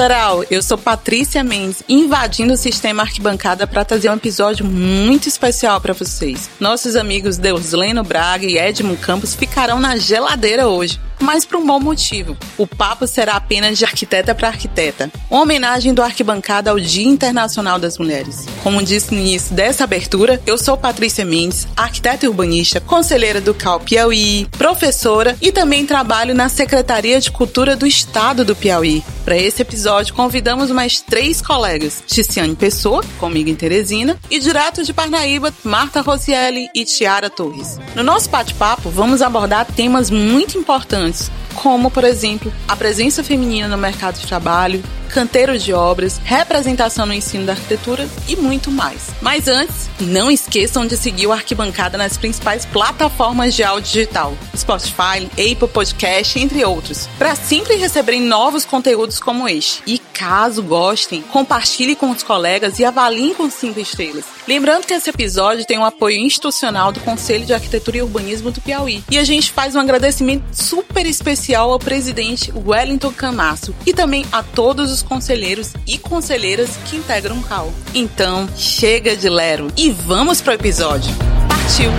geral, eu sou Patrícia Mendes, invadindo o sistema arquibancada para trazer um episódio muito especial para vocês. Nossos amigos Deusleno Braga e Edmund Campos ficarão na geladeira hoje mas por um bom motivo. O papo será apenas de arquiteta para arquiteta. Uma homenagem do Arquibancada ao Dia Internacional das Mulheres. Como disse no início dessa abertura, eu sou Patrícia Mendes, arquiteta urbanista, conselheira do CAL Piauí, professora e também trabalho na Secretaria de Cultura do Estado do Piauí. Para esse episódio, convidamos mais três colegas: Ticiane Pessoa, comigo em Teresina, e direto de Parnaíba, Marta Rosielli e Tiara Torres. No nosso bate-papo, vamos abordar temas muito importantes como, por exemplo, a presença feminina no mercado de trabalho, canteiro de obras, representação no ensino da arquitetura e muito mais. Mas antes, não esqueçam de seguir o Arquibancada nas principais plataformas de áudio digital, Spotify, Apple Podcast, entre outros, para sempre receberem novos conteúdos como este. E caso gostem, compartilhe com os colegas e avaliem com 5 estrelas. Lembrando que esse episódio tem o um apoio institucional do Conselho de Arquitetura e Urbanismo do Piauí. E a gente faz um agradecimento super especial ao presidente Wellington Camasso e também a todos os os conselheiros e conselheiras que integram o CAL. Então, chega de lero e vamos pro episódio. Partiu!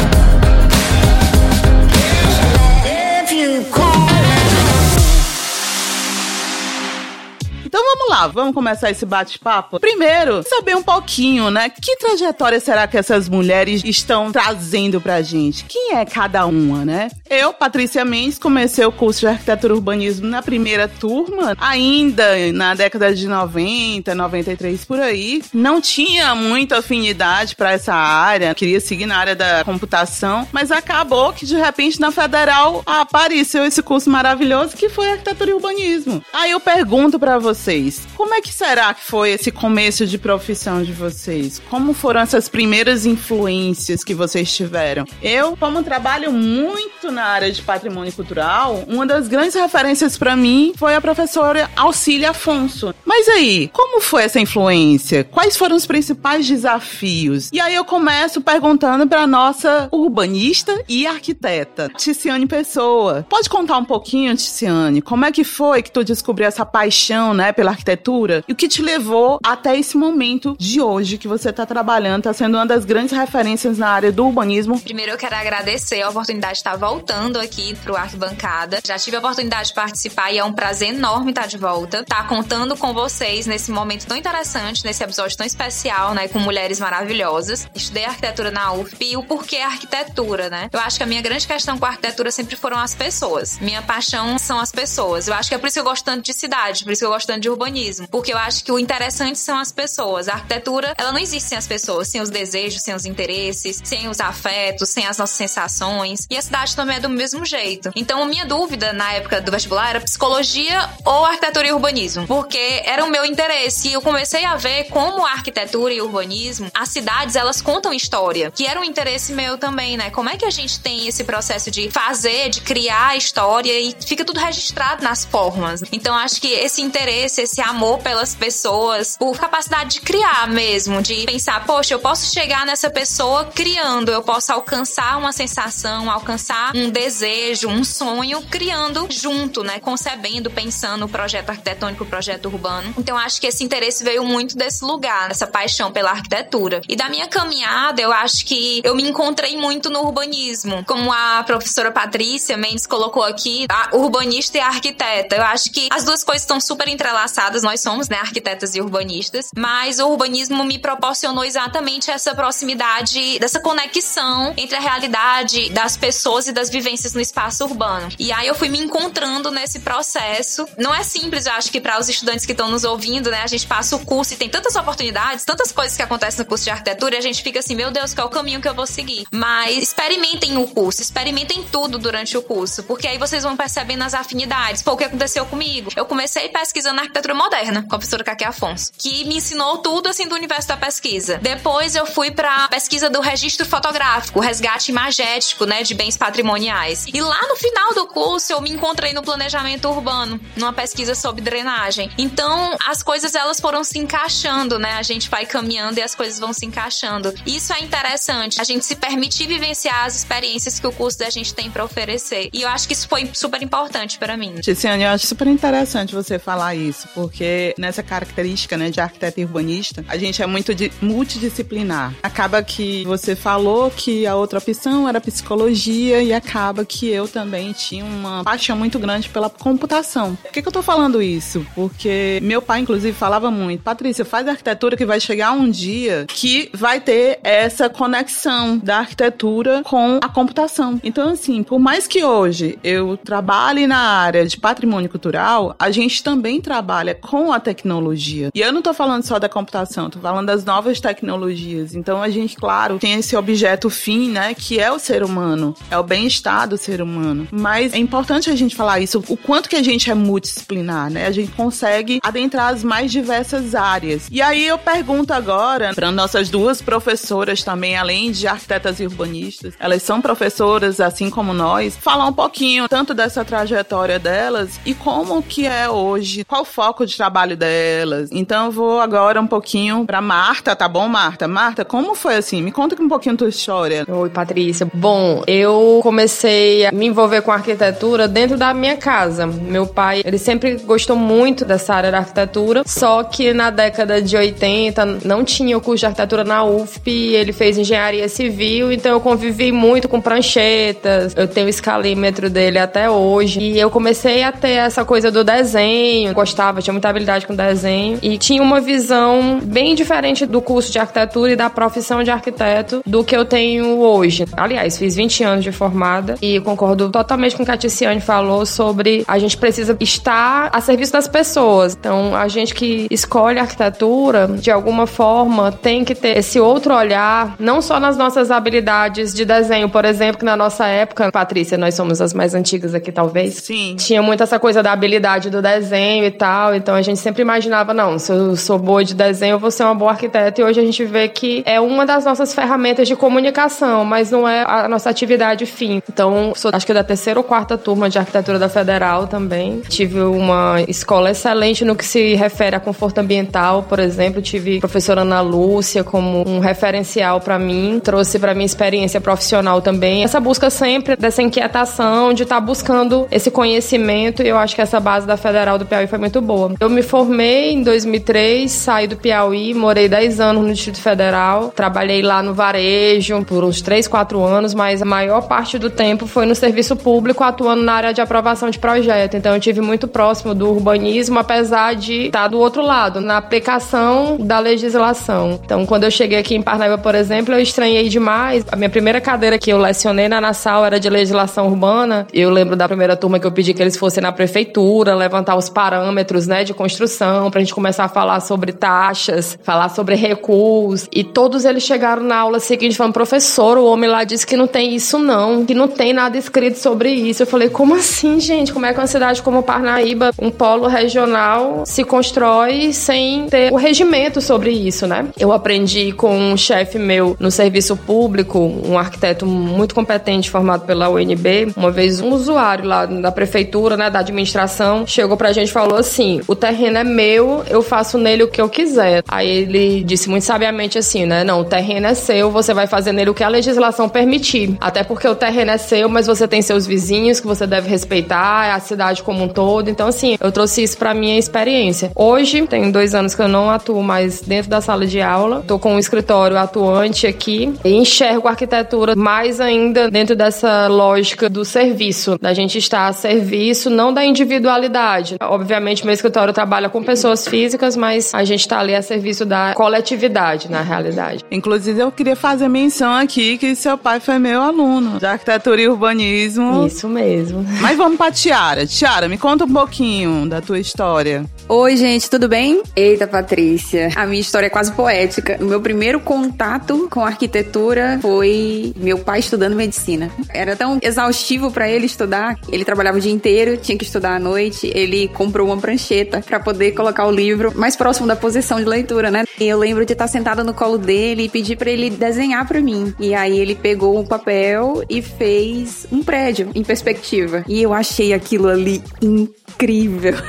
Então vamos lá, vamos começar esse bate-papo. Primeiro, saber um pouquinho, né? Que trajetória será que essas mulheres estão trazendo pra gente? Quem é cada uma, né? Eu, Patrícia Mendes, comecei o curso de arquitetura e urbanismo na primeira turma, ainda na década de 90, 93 por aí. Não tinha muita afinidade para essa área, queria seguir na área da computação, mas acabou que de repente na federal apareceu esse curso maravilhoso que foi arquitetura e urbanismo. Aí eu pergunto para você vocês. Como é que será que foi esse começo de profissão de vocês? Como foram essas primeiras influências que vocês tiveram? Eu, como trabalho muito na área de patrimônio cultural, uma das grandes referências para mim foi a professora Auxília Afonso. Mas aí, como foi essa influência? Quais foram os principais desafios? E aí eu começo perguntando para nossa urbanista e arquiteta, Ticiane Pessoa. Pode contar um pouquinho, Ticiane, como é que foi que tu descobriu essa paixão, né, pela arquitetura, e o que te levou até esse momento de hoje que você está trabalhando, está sendo uma das grandes referências na área do urbanismo. Primeiro eu quero agradecer a oportunidade de estar voltando aqui pro Arquibancada. Já tive a oportunidade de participar e é um prazer enorme estar de volta. Estar tá contando com vocês nesse momento tão interessante, nesse episódio tão especial, né, com mulheres maravilhosas. Estudei arquitetura na UFP e o porquê arquitetura, né? Eu acho que a minha grande questão com a arquitetura sempre foram as pessoas. Minha paixão são as pessoas. Eu acho que é por isso que eu gosto tanto de cidade, por isso que eu gosto tanto de urbanismo, porque eu acho que o interessante são as pessoas. A arquitetura, ela não existe sem as pessoas, sem os desejos, sem os interesses, sem os afetos, sem as nossas sensações. E a cidade também é do mesmo jeito. Então, a minha dúvida na época do vestibular era psicologia ou arquitetura e urbanismo, porque era o meu interesse. E eu comecei a ver como a arquitetura e urbanismo, as cidades, elas contam história, que era um interesse meu também, né? Como é que a gente tem esse processo de fazer, de criar história e fica tudo registrado nas formas. Então, acho que esse interesse esse amor pelas pessoas, por capacidade de criar mesmo, de pensar, poxa, eu posso chegar nessa pessoa criando, eu posso alcançar uma sensação, alcançar um desejo, um sonho, criando junto, né? Concebendo, pensando o projeto arquitetônico, o projeto urbano. Então acho que esse interesse veio muito desse lugar, essa paixão pela arquitetura. E da minha caminhada, eu acho que eu me encontrei muito no urbanismo. Como a professora Patrícia Mendes colocou aqui, a urbanista e a arquiteta. Eu acho que as duas coisas estão super entrelaçadas entrelaçadas, nós somos, né, arquitetas e urbanistas, mas o urbanismo me proporcionou exatamente essa proximidade, dessa conexão entre a realidade das pessoas e das vivências no espaço urbano. E aí eu fui me encontrando nesse processo. Não é simples, eu acho que para os estudantes que estão nos ouvindo, né, a gente passa o curso e tem tantas oportunidades, tantas coisas que acontecem no curso de arquitetura e a gente fica assim, meu Deus, qual é o caminho que eu vou seguir? Mas experimentem o curso, experimentem tudo durante o curso, porque aí vocês vão percebendo as afinidades. Pô, o que aconteceu comigo? Eu comecei pesquisando arquitetura moderna, com a professora Kaki Afonso, que me ensinou tudo assim do universo da pesquisa. Depois eu fui para pesquisa do registro fotográfico, resgate imagético, né, de bens patrimoniais. E lá no final do curso eu me encontrei no planejamento urbano, numa pesquisa sobre drenagem. Então, as coisas elas foram se encaixando, né? A gente vai caminhando e as coisas vão se encaixando. Isso é interessante. A gente se permitir vivenciar as experiências que o curso da gente tem para oferecer. E eu acho que isso foi super importante para mim. Ticiane, eu acho super interessante você falar isso porque porque nessa característica, né, de arquiteto e urbanista, a gente é muito multidisciplinar. Acaba que você falou que a outra opção era psicologia e acaba que eu também tinha uma paixão muito grande pela computação. Por que, que eu tô falando isso? Porque meu pai, inclusive, falava muito, Patrícia, faz arquitetura que vai chegar um dia que vai ter essa conexão da arquitetura com a computação. Então, assim, por mais que hoje eu trabalhe na área de patrimônio cultural, a gente também trabalha com a tecnologia. E eu não tô falando só da computação, tô falando das novas tecnologias. Então, a gente, claro, tem esse objeto fim, né, que é o ser humano, é o bem-estar do ser humano. Mas é importante a gente falar isso, o quanto que a gente é multidisciplinar, né? A gente consegue adentrar as mais diversas áreas. E aí eu pergunto agora para nossas duas professoras também, além de arquitetas e urbanistas, elas são professoras assim como nós, falar um pouquinho tanto dessa trajetória delas e como que é hoje, qual foco de trabalho delas. Então eu vou agora um pouquinho para Marta, tá bom, Marta? Marta, como foi assim? Me conta um pouquinho tua história. Oi, Patrícia. Bom, eu comecei a me envolver com arquitetura dentro da minha casa. Meu pai, ele sempre gostou muito dessa área da arquitetura, só que na década de 80 não tinha o curso de arquitetura na UFP, ele fez engenharia civil, então eu convivi muito com pranchetas, eu tenho o escalímetro dele até hoje, e eu comecei a ter essa coisa do desenho, gostava, tinha muita habilidade com desenho, e tinha uma visão bem diferente do curso de arquitetura e da profissão de arquiteto do que eu tenho hoje. Aliás, fiz 20 anos de formada e concordo totalmente com o que a Ticiane falou sobre a gente precisa estar a serviço das pessoas. Então, a gente que escolhe arquitetura, de alguma forma, tem que ter esse outro olhar, não só nas nossas habilidades de desenho, por exemplo, que na nossa época, Patrícia, nós somos as mais antigas aqui, talvez. Sim. Tinha muito essa coisa da habilidade do desenho e tal. Então, a gente sempre imaginava, não, se eu sou boa de desenho, eu vou ser uma boa arquiteta. E hoje a gente vê que é uma das nossas ferramentas de comunicação, mas não é a nossa atividade fim. Então, sou acho que da terceira ou quarta turma de arquitetura da Federal também. Tive uma escola excelente no que se refere a conforto ambiental, por exemplo. Tive a professora Ana Lúcia como um referencial para mim, trouxe para minha experiência profissional também. Essa busca sempre dessa inquietação de estar tá buscando esse conhecimento, e eu acho que essa base da Federal do Piauí foi muito boa. Eu me formei em 2003, saí do Piauí, morei 10 anos no Distrito Federal, trabalhei lá no varejo por uns 3, 4 anos, mas a maior parte do tempo foi no serviço público, atuando na área de aprovação de projeto. Então eu tive muito próximo do urbanismo, apesar de estar do outro lado, na aplicação da legislação. Então, quando eu cheguei aqui em Parnaíba, por exemplo, eu estranhei demais. A minha primeira cadeira que eu lecionei na Nassau era de legislação urbana. Eu lembro da primeira turma que eu pedi que eles fossem na prefeitura, levantar os parâmetros, né, de construção, pra gente começar a falar sobre taxas, falar sobre recuos. E todos eles chegaram na aula seguinte falando, professor, o homem lá disse que não tem isso não, que não tem nada escrito sobre isso. Eu falei, como assim, gente? Como é que uma cidade como Parnaíba, um polo regional, se constrói sem ter o regimento sobre isso, né? Eu aprendi com um chefe meu no serviço público, um arquiteto muito competente formado pela UNB. Uma vez um usuário lá da prefeitura, né, da administração, chegou pra gente e falou assim: "O terreno é meu, eu faço nele o que eu quiser". Aí ele disse muito sabiamente assim, né: "Não, o terreno é seu, você vai fazer nele o que a legislação permitir. Até porque o terreno é seu, mas você tem seus vizinhos que você deve respeitar, é a cidade como um todo. Então, assim, eu trouxe isso pra minha experiência. Hoje, tem dois anos que eu não atuo mais dentro da sala de aula. Tô com um escritório atuante aqui e enxergo a arquitetura mais ainda dentro dessa lógica do serviço, da gente estar a serviço, não da individualidade. Obviamente, meu escritório trabalha com pessoas físicas, mas a gente está ali a serviço da coletividade, na realidade. Inclusive, eu queria fazer menção aqui que seu pai foi meu aluno de arquitetura e urbanismo. Isso mesmo. Mas vamos pra Tiara. Tiara, me conta um pouquinho da tua história. Oi, gente, tudo bem? Eita, Patrícia. A minha história é quase poética. O meu primeiro contato com arquitetura foi meu pai estudando medicina. Era tão exaustivo para ele estudar. Ele trabalhava o dia inteiro, tinha que estudar à noite. Ele comprou uma prancheta para poder colocar o livro mais próximo da posição de leitura, né? E eu lembro de estar sentada no colo dele e pedir para ele desenhar para mim. E aí ele pegou um papel e fez um prédio em perspectiva. E eu achei aquilo ali incrível.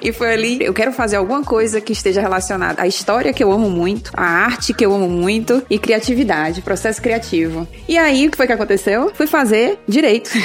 E foi ali, eu quero fazer alguma coisa que esteja relacionada à história que eu amo muito, à arte que eu amo muito e criatividade, processo criativo. E aí, o que foi que aconteceu? Fui fazer direito.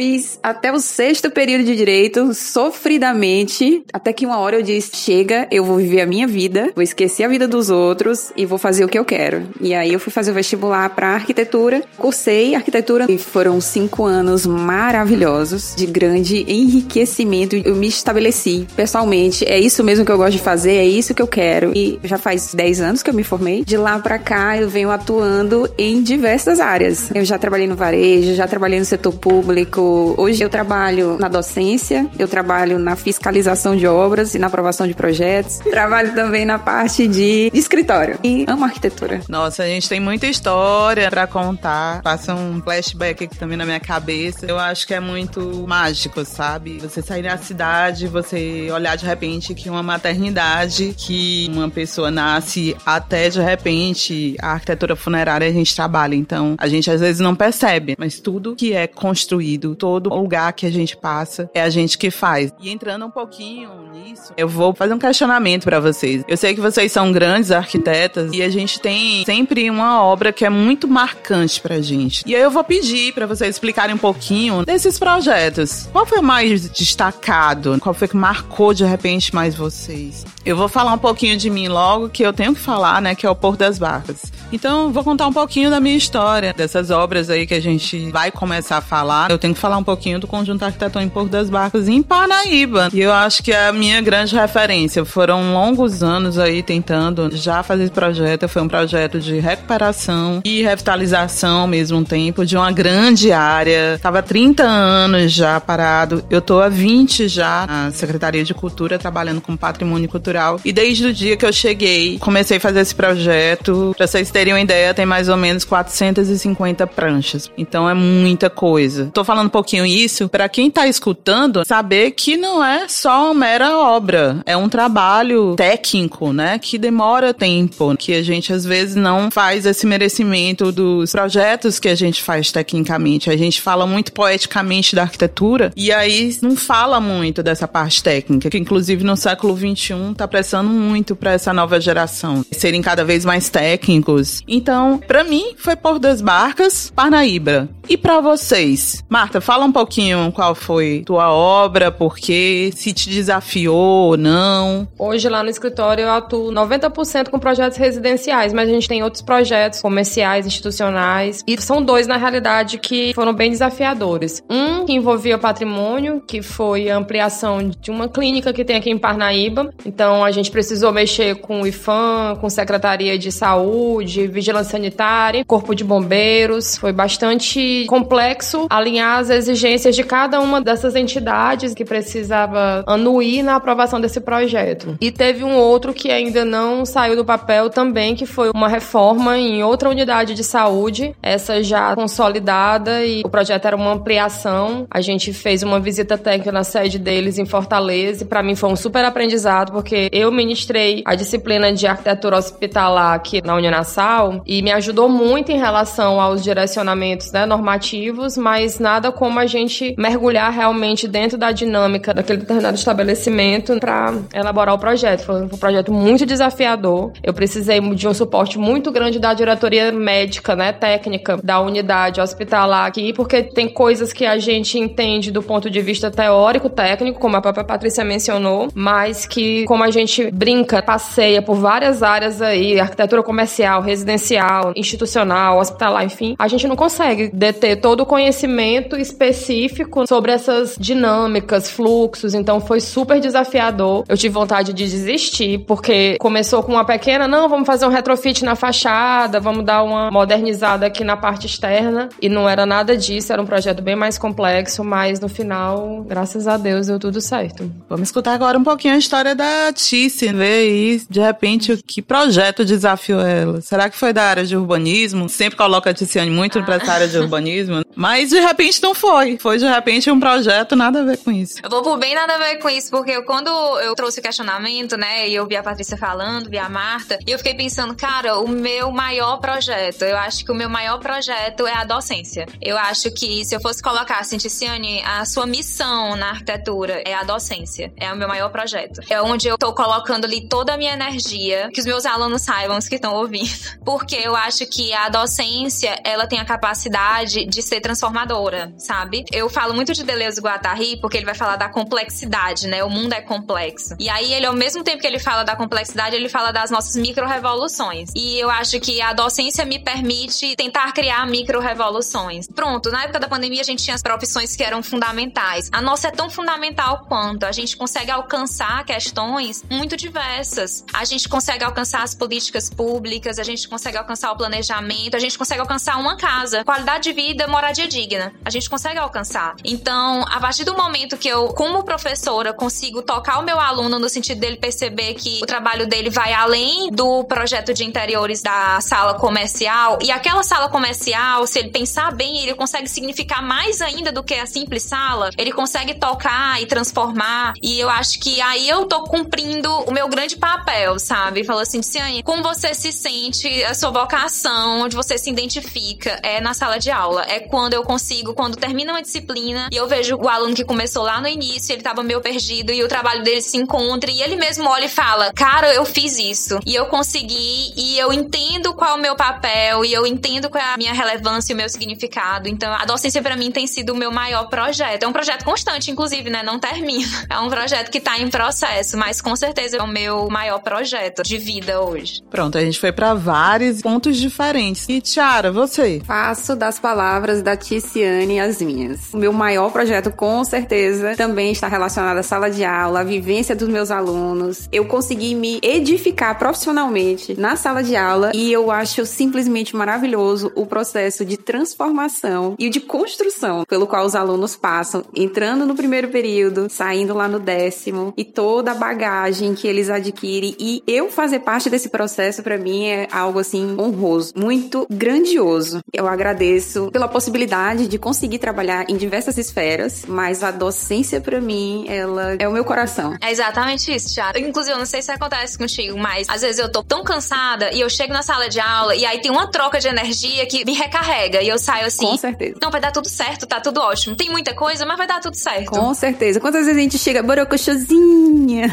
fiz até o sexto período de direito, sofridamente, até que uma hora eu disse: chega, eu vou viver a minha vida, vou esquecer a vida dos outros e vou fazer o que eu quero. E aí eu fui fazer o vestibular para arquitetura, cursei arquitetura e foram cinco anos maravilhosos, de grande enriquecimento. Eu me estabeleci pessoalmente, é isso mesmo que eu gosto de fazer, é isso que eu quero. E já faz 10 anos que eu me formei. De lá para cá eu venho atuando em diversas áreas. Eu já trabalhei no varejo, já trabalhei no setor público. Hoje eu trabalho na docência, eu trabalho na fiscalização de obras e na aprovação de projetos. Trabalho também na parte de, de escritório e amo arquitetura. Nossa, a gente tem muita história para contar. Passa um flashback aqui também na minha cabeça. Eu acho que é muito mágico, sabe? Você sair da cidade, você olhar de repente que uma maternidade, que uma pessoa nasce até de repente a arquitetura funerária a gente trabalha. Então, a gente às vezes não percebe, mas tudo que é construído, todo lugar que a gente passa, é a gente que faz. E entrando um pouquinho nisso, eu vou fazer um questionamento para vocês. Eu sei que vocês são grandes arquitetas e a gente tem sempre uma obra que é muito marcante pra gente. E aí eu vou pedir para vocês explicarem um pouquinho desses projetos. Qual foi o mais destacado? Qual foi que marcou de repente mais vocês? Eu vou falar um pouquinho de mim logo, que eu tenho que falar, né, que é o Porto das Barcas. Então, vou contar um pouquinho da minha história, dessas obras aí que a gente vai começar a falar. Eu tenho que falar um pouquinho do conjunto arquitetônico Porto das Barcas em Parnaíba. E eu acho que é a minha grande referência. Foram longos anos aí tentando já fazer esse projeto. Foi um projeto de recuperação e revitalização ao mesmo tempo de uma grande área. Tava 30 anos já parado. Eu tô há 20 já na Secretaria de Cultura trabalhando com patrimônio cultural. E desde o dia que eu cheguei, comecei a fazer esse projeto. Pra vocês terem uma ideia, tem mais ou menos 450 pranchas. Então é muita coisa. Tô falando pouquinho isso para quem tá escutando saber que não é só uma mera obra, é um trabalho técnico, né, que demora tempo, que a gente às vezes não faz esse merecimento dos projetos que a gente faz tecnicamente. A gente fala muito poeticamente da arquitetura e aí não fala muito dessa parte técnica, que inclusive no século 21 tá prestando muito para essa nova geração serem cada vez mais técnicos. Então, para mim foi por das Barcas, Parnaíba. E para vocês? Marta, fala um pouquinho qual foi tua obra, por quê, se te desafiou ou não. Hoje lá no escritório eu atuo 90% com projetos residenciais, mas a gente tem outros projetos comerciais, institucionais, e são dois na realidade que foram bem desafiadores. Um que envolvia patrimônio, que foi a ampliação de uma clínica que tem aqui em Parnaíba. Então a gente precisou mexer com o IFAM, com Secretaria de Saúde, Vigilância Sanitária, Corpo de Bombeiros. Foi bastante complexo alinhar as exigências de cada uma dessas entidades que precisava anuir na aprovação desse projeto. E teve um outro que ainda não saiu do papel também, que foi uma reforma em outra unidade de saúde, essa já consolidada e o projeto era uma ampliação. A gente fez uma visita técnica na sede deles em Fortaleza e para mim foi um super aprendizado porque eu ministrei a disciplina de arquitetura hospitalar aqui na Uninassal e me ajudou muito em relação aos direcionamentos né, normativos, mas nada como a gente mergulhar realmente dentro da dinâmica daquele determinado estabelecimento para elaborar o projeto. Foi um projeto muito desafiador. Eu precisei de um suporte muito grande da diretoria médica, né, técnica da unidade hospitalar aqui, porque tem coisas que a gente entende do ponto de vista teórico, técnico, como a própria Patrícia mencionou, mas que como a gente brinca, passeia por várias áreas aí, arquitetura comercial, residencial, institucional, hospitalar, enfim, a gente não consegue deter todo o conhecimento específico sobre essas dinâmicas, fluxos, então foi super desafiador. Eu tive vontade de desistir, porque começou com uma pequena, não, vamos fazer um retrofit na fachada, vamos dar uma modernizada aqui na parte externa, e não era nada disso, era um projeto bem mais complexo, mas no final, graças a Deus, deu tudo certo. Vamos escutar agora um pouquinho a história da Tice, ver aí, de repente, que projeto desafiou ela. Será que foi da área de urbanismo? Sempre coloca a Ticiane muito ah. pra essa área de urbanismo, mas de repente não foi. Foi de repente um projeto nada a ver com isso. Eu vou por bem nada a ver com isso, porque quando eu trouxe o questionamento, né, e eu vi a Patrícia falando, vi a Marta, e eu fiquei pensando, cara, o meu maior projeto, eu acho que o meu maior projeto é a docência. Eu acho que se eu fosse colocar assim, Ticiane, a sua missão na arquitetura é a docência. É o meu maior projeto. É onde eu tô colocando ali toda a minha energia, que os meus alunos saibam, os que estão ouvindo. Porque eu acho que a docência, ela tem a capacidade de ser transformadora sabe? Eu falo muito de Deleuze e Guattari porque ele vai falar da complexidade, né? O mundo é complexo. E aí ele, ao mesmo tempo que ele fala da complexidade, ele fala das nossas micro-revoluções. E eu acho que a docência me permite tentar criar micro-revoluções. Pronto, na época da pandemia a gente tinha as profissões que eram fundamentais. A nossa é tão fundamental quanto. A gente consegue alcançar questões muito diversas. A gente consegue alcançar as políticas públicas, a gente consegue alcançar o planejamento, a gente consegue alcançar uma casa. Qualidade de vida, moradia digna. A gente consegue alcançar. Então, a partir do momento que eu, como professora, consigo tocar o meu aluno no sentido dele perceber que o trabalho dele vai além do projeto de interiores da sala comercial, e aquela sala comercial, se ele pensar bem, ele consegue significar mais ainda do que a simples sala, ele consegue tocar e transformar. E eu acho que aí eu tô cumprindo o meu grande papel, sabe? Falou assim, Ciane, como você se sente, a sua vocação, onde você se identifica, é na sala de aula. É quando eu consigo, quando termina uma disciplina e eu vejo o aluno que começou lá no início, ele tava meio perdido e o trabalho dele se encontra e ele mesmo olha e fala: Cara, eu fiz isso e eu consegui e eu entendo qual é o meu papel e eu entendo qual é a minha relevância e o meu significado. Então, a docência para mim tem sido o meu maior projeto. É um projeto constante, inclusive, né? Não termina. É um projeto que tá em processo, mas com certeza é o meu maior projeto de vida hoje. Pronto, a gente foi para vários pontos diferentes. E Tiara, você? Faço das palavras da Ticiane as minhas. O meu maior projeto, com certeza, também está relacionado à sala de aula, à vivência dos meus alunos. Eu consegui me edificar profissionalmente na sala de aula e eu acho simplesmente maravilhoso o processo de transformação e de construção pelo qual os alunos passam, entrando no primeiro período, saindo lá no décimo e toda a bagagem que eles adquirem e eu fazer parte desse processo para mim é algo assim honroso, muito grandioso. Eu agradeço pela possibilidade de conseguir trabalhar em diversas esferas, mas a docência para mim, ela é o meu coração. É exatamente isso, Thiago. Inclusive, eu não sei se acontece contigo, mas às vezes eu tô tão cansada e eu chego na sala de aula e aí tem uma troca de energia que me recarrega e eu saio assim. Com certeza. Não, vai dar tudo certo, tá tudo ótimo. Tem muita coisa, mas vai dar tudo certo. Com certeza. Quantas vezes a gente chega borocochosinha,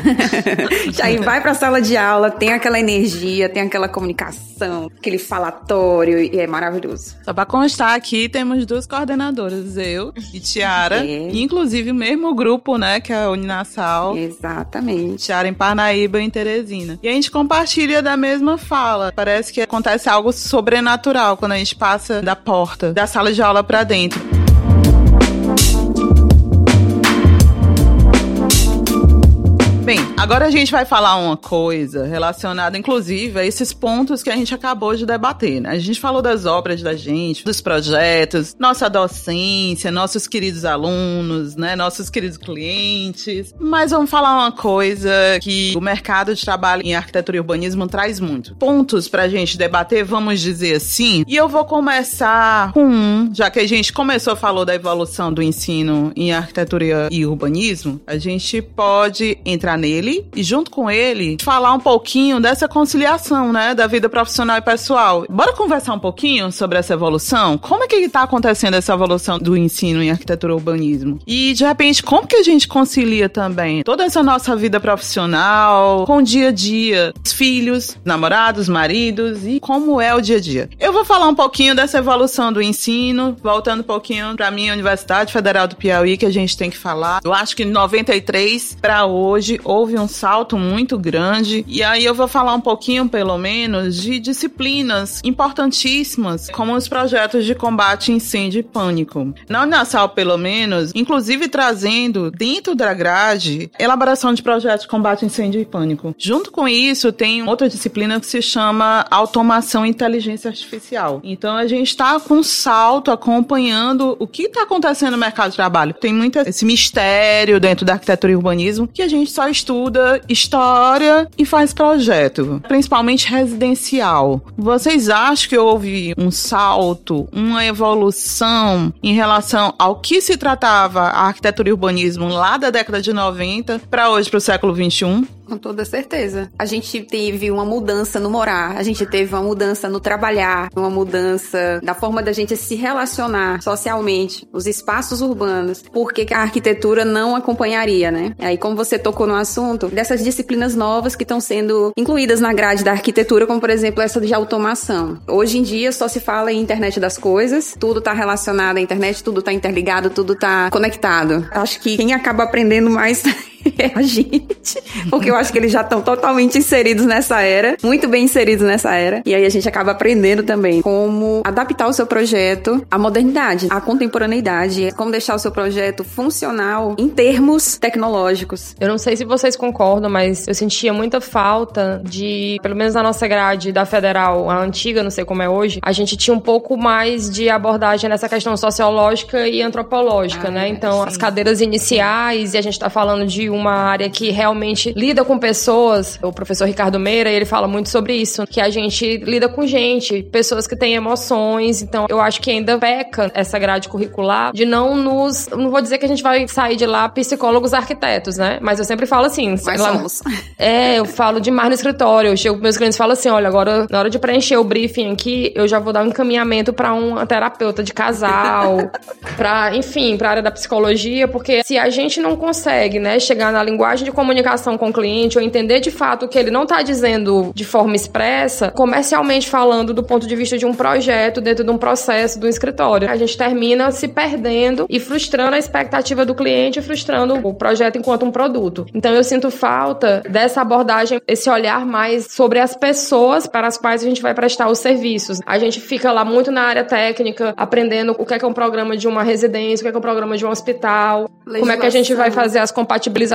aí vai pra sala de aula, tem aquela energia, tem aquela comunicação, aquele falatório e é maravilhoso. Só pra constar aqui, temos duas coordenadoras, eu e Tiara, é. inclusive o mesmo grupo, né, que é a Uninasal. Exatamente. Tiara em Parnaíba e em Teresina. E a gente compartilha da mesma fala. Parece que acontece algo sobrenatural quando a gente passa da porta da sala de aula para dentro. Bem, agora a gente vai falar uma coisa relacionada, inclusive, a esses pontos que a gente acabou de debater. Né? A gente falou das obras da gente, dos projetos, nossa docência, nossos queridos alunos, né? Nossos queridos clientes. Mas vamos falar uma coisa que o mercado de trabalho em arquitetura e urbanismo traz muito. Pontos pra gente debater, vamos dizer assim. E eu vou começar com um, já que a gente começou, falou da evolução do ensino em arquitetura e urbanismo, a gente pode entrar nele e, junto com ele, falar um pouquinho dessa conciliação, né, da vida profissional e pessoal. Bora conversar um pouquinho sobre essa evolução? Como é que está acontecendo essa evolução do ensino em arquitetura e urbanismo? E, de repente, como que a gente concilia também toda essa nossa vida profissional com o dia a dia, os filhos, namorados, maridos e como é o dia a dia? Eu vou falar um pouquinho dessa evolução do ensino, voltando um pouquinho para minha Universidade Federal do Piauí, que a gente tem que falar. Eu acho que 93 para hoje houve um salto muito grande. E aí eu vou falar um pouquinho, pelo menos, de disciplinas importantíssimas, como os projetos de combate a incêndio e pânico. Na Unisal, pelo menos, inclusive trazendo dentro da grade elaboração de projetos de combate a incêndio e pânico. Junto com isso, tem outra disciplina que se chama automação e inteligência artificial. Então a gente está com um salto acompanhando o que está acontecendo no mercado de trabalho. Tem muito esse mistério dentro da arquitetura e urbanismo que a gente só estuda história e faz projeto, principalmente residencial. Vocês acham que houve um salto, uma evolução em relação ao que se tratava a arquitetura e urbanismo lá da década de 90 para hoje, para o século 21? Com toda certeza. A gente teve uma mudança no morar, a gente teve uma mudança no trabalhar, uma mudança da forma da gente se relacionar socialmente, os espaços urbanos. Por que a arquitetura não acompanharia, né? Aí, como você tocou no assunto, dessas disciplinas novas que estão sendo incluídas na grade da arquitetura, como por exemplo essa de automação. Hoje em dia só se fala em internet das coisas, tudo está relacionado à internet, tudo está interligado, tudo está conectado. Acho que quem acaba aprendendo mais é a gente. Porque eu acho que eles já estão totalmente inseridos nessa era, muito bem inseridos nessa era. E aí a gente acaba aprendendo também como adaptar o seu projeto à modernidade, à contemporaneidade, como deixar o seu projeto funcional em termos tecnológicos. Eu não sei se vocês concordam, mas eu sentia muita falta de, pelo menos na nossa grade da federal, a antiga, não sei como é hoje, a gente tinha um pouco mais de abordagem nessa questão sociológica e antropológica, ah, né? Então, sim. as cadeiras iniciais, e a gente tá falando de uma área que realmente lida com pessoas. O professor Ricardo Meira, ele fala muito sobre isso, que a gente lida com gente, pessoas que têm emoções. Então, eu acho que ainda peca essa grade curricular de não nos. Não vou dizer que a gente vai sair de lá psicólogos arquitetos, né? Mas eu sempre falo assim. Mas lá, somos. É, eu falo demais no escritório. Eu chego meus clientes e falo assim: olha, agora na hora de preencher o briefing aqui, eu já vou dar um encaminhamento para um terapeuta de casal, para, enfim, para área da psicologia, porque se a gente não consegue, né, chegar na linguagem de comunicação com o cliente ou entender de fato o que ele não está dizendo de forma expressa, comercialmente falando do ponto de vista de um projeto dentro de um processo do escritório, a gente termina se perdendo e frustrando a expectativa do cliente frustrando o projeto enquanto um produto. Então eu sinto falta dessa abordagem, esse olhar mais sobre as pessoas para as quais a gente vai prestar os serviços. A gente fica lá muito na área técnica, aprendendo o que é, que é um programa de uma residência, o que é, que é um programa de um hospital, como é que a gente vai fazer as compatibilizações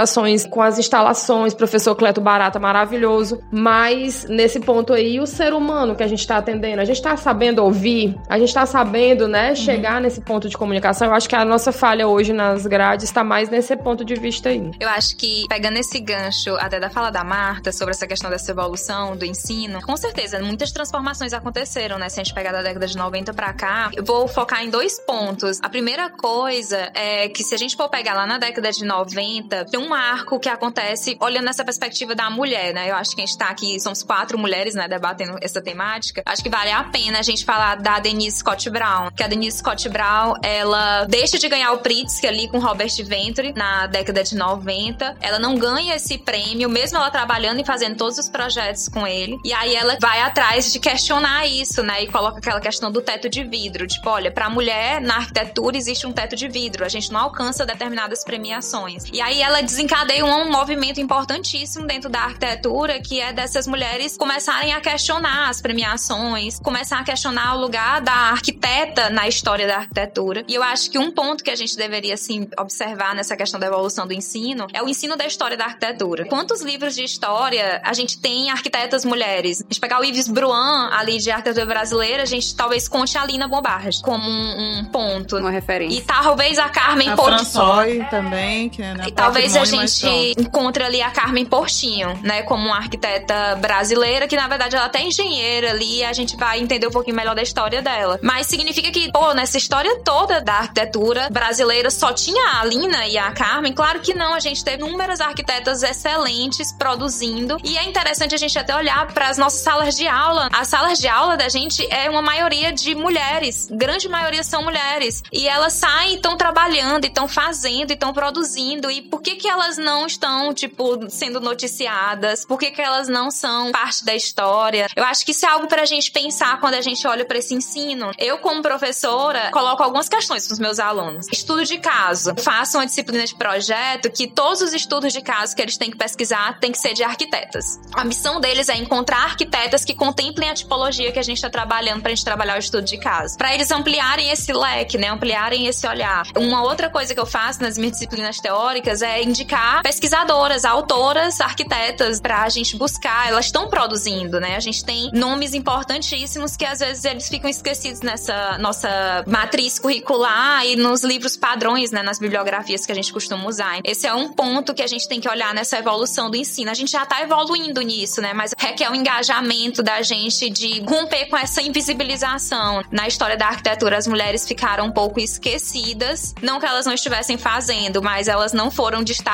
com as instalações, professor Cleto Barata, maravilhoso. Mas nesse ponto aí, o ser humano que a gente está atendendo, a gente está sabendo ouvir, a gente está sabendo, né, chegar nesse ponto de comunicação. Eu acho que a nossa falha hoje nas grades está mais nesse ponto de vista aí. Eu acho que, pegando esse gancho até da fala da Marta sobre essa questão dessa evolução do ensino, com certeza, muitas transformações aconteceram, né? Se a gente pegar da década de 90 para cá, eu vou focar em dois pontos. A primeira coisa é que se a gente for pegar lá na década de 90, tem um marco que acontece olhando essa perspectiva da mulher, né? Eu acho que a gente tá aqui, somos quatro mulheres, né, debatendo essa temática. Acho que vale a pena a gente falar da Denise Scott Brown, que a Denise Scott Brown, ela deixa de ganhar o Pritzker ali com Robert Venturi na década de 90. Ela não ganha esse prêmio, mesmo ela trabalhando e fazendo todos os projetos com ele. E aí ela vai atrás de questionar isso, né? E coloca aquela questão do teto de vidro. Tipo, olha, pra mulher, na arquitetura existe um teto de vidro. A gente não alcança determinadas premiações. E aí ela desencadeia um movimento importantíssimo dentro da arquitetura, que é dessas mulheres começarem a questionar as premiações, começar a questionar o lugar da arquiteta na história da arquitetura. E eu acho que um ponto que a gente deveria, assim, observar nessa questão da evolução do ensino é o ensino da história da arquitetura. Quantos livros de história a gente tem arquitetas mulheres? A gente pegar o Yves Bruan, ali de arquitetura brasileira, a gente talvez conte a Lina Bombard como um, um ponto. Uma referência. E talvez a Carmen A também, que é né, E talvez a gente pronto. encontre ali a Carmen Portinho, né, como uma arquiteta brasileira, que na verdade ela até é engenheira ali, e a gente vai entender um pouquinho melhor da história dela. Mas significa que, pô, nessa história toda da arquitetura brasileira só tinha a Lina e a Carmen? Claro que não, a gente teve inúmeras arquitetas excelentes produzindo, e é interessante a gente até olhar para as nossas salas de aula. As salas de aula da gente é uma maioria de mulheres, grande maioria são mulheres, e elas saem e estão trabalhando, e estão fazendo, e estão produzindo, e por que que elas não estão, tipo, sendo noticiadas? Por que que elas não são parte da história? Eu acho que isso é algo pra gente pensar quando a gente olha para esse ensino. Eu, como professora, coloco algumas questões pros meus alunos. Estudo de caso. Faço uma disciplina de projeto que todos os estudos de caso que eles têm que pesquisar têm que ser de arquitetas. A missão deles é encontrar arquitetas que contemplem a tipologia que a gente está trabalhando pra gente trabalhar o estudo de caso. Pra eles ampliarem esse leque, né? Ampliarem esse olhar. Uma outra coisa que eu faço nas minhas disciplinas teóricas é indicar pesquisadoras, autoras, arquitetas pra gente buscar. Elas estão produzindo, né? A gente tem nomes importantíssimos que às vezes eles ficam esquecidos nessa nossa matriz curricular e nos livros padrões, né? Nas bibliografias que a gente costuma usar. Esse é um ponto que a gente tem que olhar nessa evolução do ensino. A gente já tá evoluindo nisso, né? Mas requer um engajamento da gente de romper com essa invisibilização. Na história da arquitetura, as mulheres ficaram um pouco esquecidas. Não que elas não estivessem fazendo, mas elas não foram destacadas.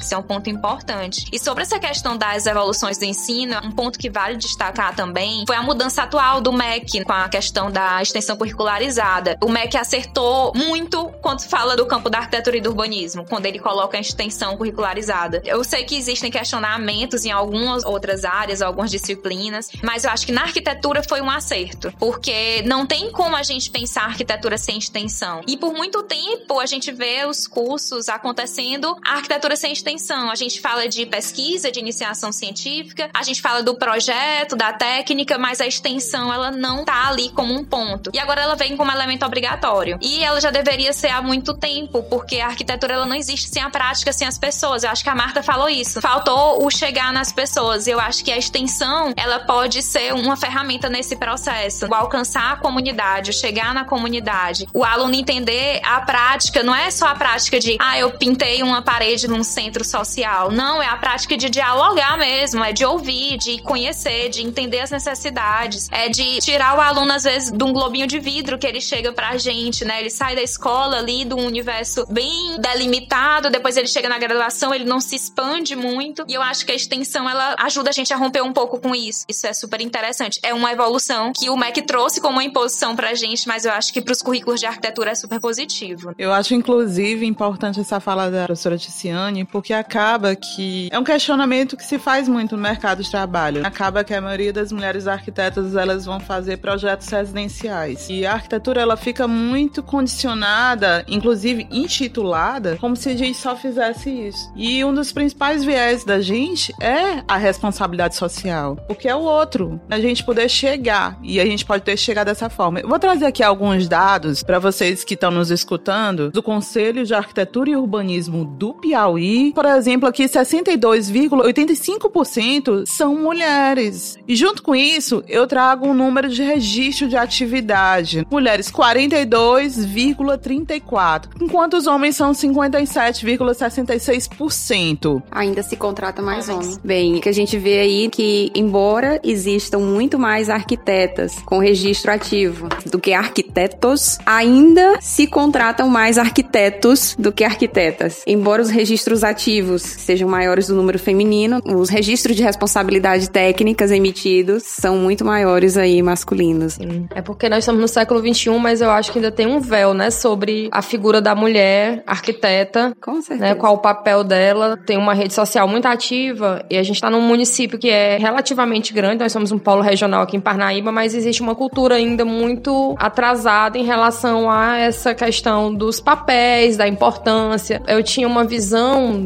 Isso é um ponto importante. E sobre essa questão das evoluções do ensino, um ponto que vale destacar também foi a mudança atual do MEC com a questão da extensão curricularizada. O MEC acertou muito quando fala do campo da arquitetura e do urbanismo, quando ele coloca a extensão curricularizada. Eu sei que existem questionamentos em algumas outras áreas, algumas disciplinas, mas eu acho que na arquitetura foi um acerto, porque não tem como a gente pensar arquitetura sem extensão. E por muito tempo a gente vê os cursos acontecendo a arquitetura sem extensão. A gente fala de pesquisa, de iniciação científica, a gente fala do projeto, da técnica, mas a extensão ela não tá ali como um ponto. E agora ela vem como elemento obrigatório. E ela já deveria ser há muito tempo, porque a arquitetura ela não existe sem a prática, sem as pessoas. Eu acho que a Marta falou isso. Faltou o chegar nas pessoas. Eu acho que a extensão, ela pode ser uma ferramenta nesse processo. O alcançar a comunidade, o chegar na comunidade. O aluno entender a prática, não é só a prática de, ah, eu pintei uma parede num centro social. Não, é a prática de dialogar mesmo, é de ouvir, de conhecer, de entender as necessidades, é de tirar o aluno, às vezes, de um globinho de vidro que ele chega pra gente, né? Ele sai da escola ali, de um universo bem delimitado, depois ele chega na graduação, ele não se expande muito. E eu acho que a extensão, ela ajuda a gente a romper um pouco com isso. Isso é super interessante. É uma evolução que o MEC trouxe como uma imposição pra gente, mas eu acho que pros currículos de arquitetura é super positivo. Eu acho, inclusive, importante essa fala da professora Porque acaba que é um questionamento que se faz muito no mercado de trabalho. Acaba que a maioria das mulheres arquitetas, elas vão fazer projetos residenciais. E a arquitetura, ela fica muito condicionada, inclusive intitulada, como se a gente só fizesse isso. E um dos principais viés da gente é a responsabilidade social, porque é o outro, a gente poder chegar, e a gente pode ter chegado dessa forma. Eu vou trazer aqui alguns dados para vocês que estão nos escutando do Conselho de Arquitetura e Urbanismo do Piauí. Por exemplo, aqui 62,85% são mulheres. E junto com isso, eu trago um número de registro de atividade. Mulheres 42,34, enquanto os homens são 57,66%. Ainda se contrata mais homens. Bem, que a gente vê aí que embora existam muito mais arquitetas com registro ativo do que arquitetos, ainda se contratam mais arquitetos do que arquitetas. Embora os registros ativos sejam maiores do número feminino, os registros de responsabilidade técnicas emitidos são muito maiores aí masculinos. Sim. É porque nós estamos no século XXI, mas eu acho que ainda tem um véu, né, sobre a figura da mulher arquiteta. Com certeza. Né, qual o papel dela. Tem uma rede social muito ativa e a gente está num município que é relativamente grande, nós somos um polo regional aqui em Parnaíba, mas existe uma cultura ainda muito atrasada em relação a essa questão dos papéis, da importância. Eu tinha uma visão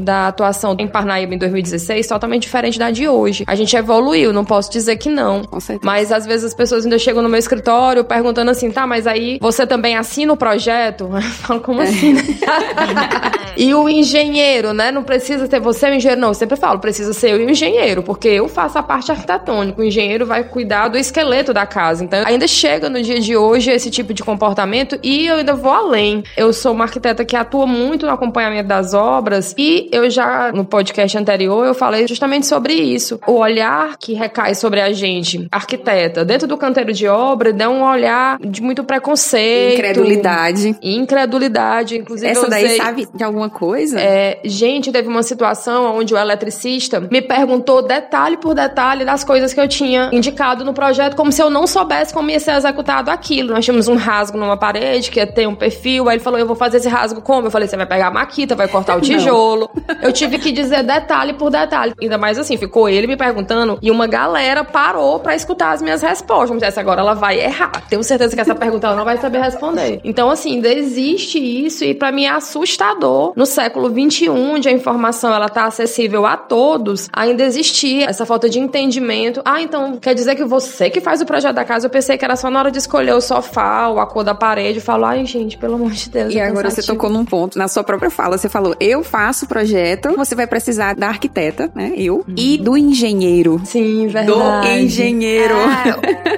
da atuação em Parnaíba em 2016 totalmente diferente da de hoje. A gente evoluiu, não posso dizer que não. Com certeza. Mas às vezes as pessoas ainda chegam no meu escritório perguntando assim, tá, mas aí você também assina o projeto? Eu falo, como assim? E o engenheiro, né? Não precisa ser você o engenheiro, não. Eu sempre falo, precisa ser eu e o engenheiro, porque eu faço a parte arquitetônica. O engenheiro vai cuidar do esqueleto da casa. Então, ainda chega no dia de hoje esse tipo de comportamento e eu ainda vou além. Eu sou uma arquiteta que atua muito no acompanhamento das obras e eu já, no podcast anterior, eu falei justamente sobre isso. O olhar que recai sobre a gente, arquiteta, dentro do canteiro de obra, dá um olhar de muito preconceito. Incredulidade. Incredulidade. Inclusive, Essa daí usei- sabe de alguma coisa? é, gente, teve uma situação onde o eletricista me perguntou detalhe por detalhe das coisas que eu tinha indicado no projeto, como se eu não soubesse como ia ser executado aquilo. Nós tínhamos um rasgo numa parede que ia ter um perfil, aí ele falou: Eu vou fazer esse rasgo como? Eu falei: Você vai pegar a maquita, vai cortar o tijolo. eu tive que dizer detalhe por detalhe. Ainda mais assim, ficou ele me perguntando e uma galera parou pra escutar as minhas respostas. Como se essa agora ela vai errar. Tenho certeza que essa pergunta ela não vai saber responder. Então, assim, ainda existe isso e pra mim é assustador no século XXI, onde a informação ela tá acessível a todos, ainda existir essa falta de entendimento. Ah, então quer dizer que você que faz o projeto da casa, eu pensei que era só na hora de escolher o sofá ou a cor da parede. Eu falo, ai, gente, pelo amor de Deus. E é agora você tocou num ponto, na sua própria fala, você falou, eu faço o projeto, você vai precisar da arquiteta, né, eu, e do engenheiro. Sim, Do verdade. engenheiro.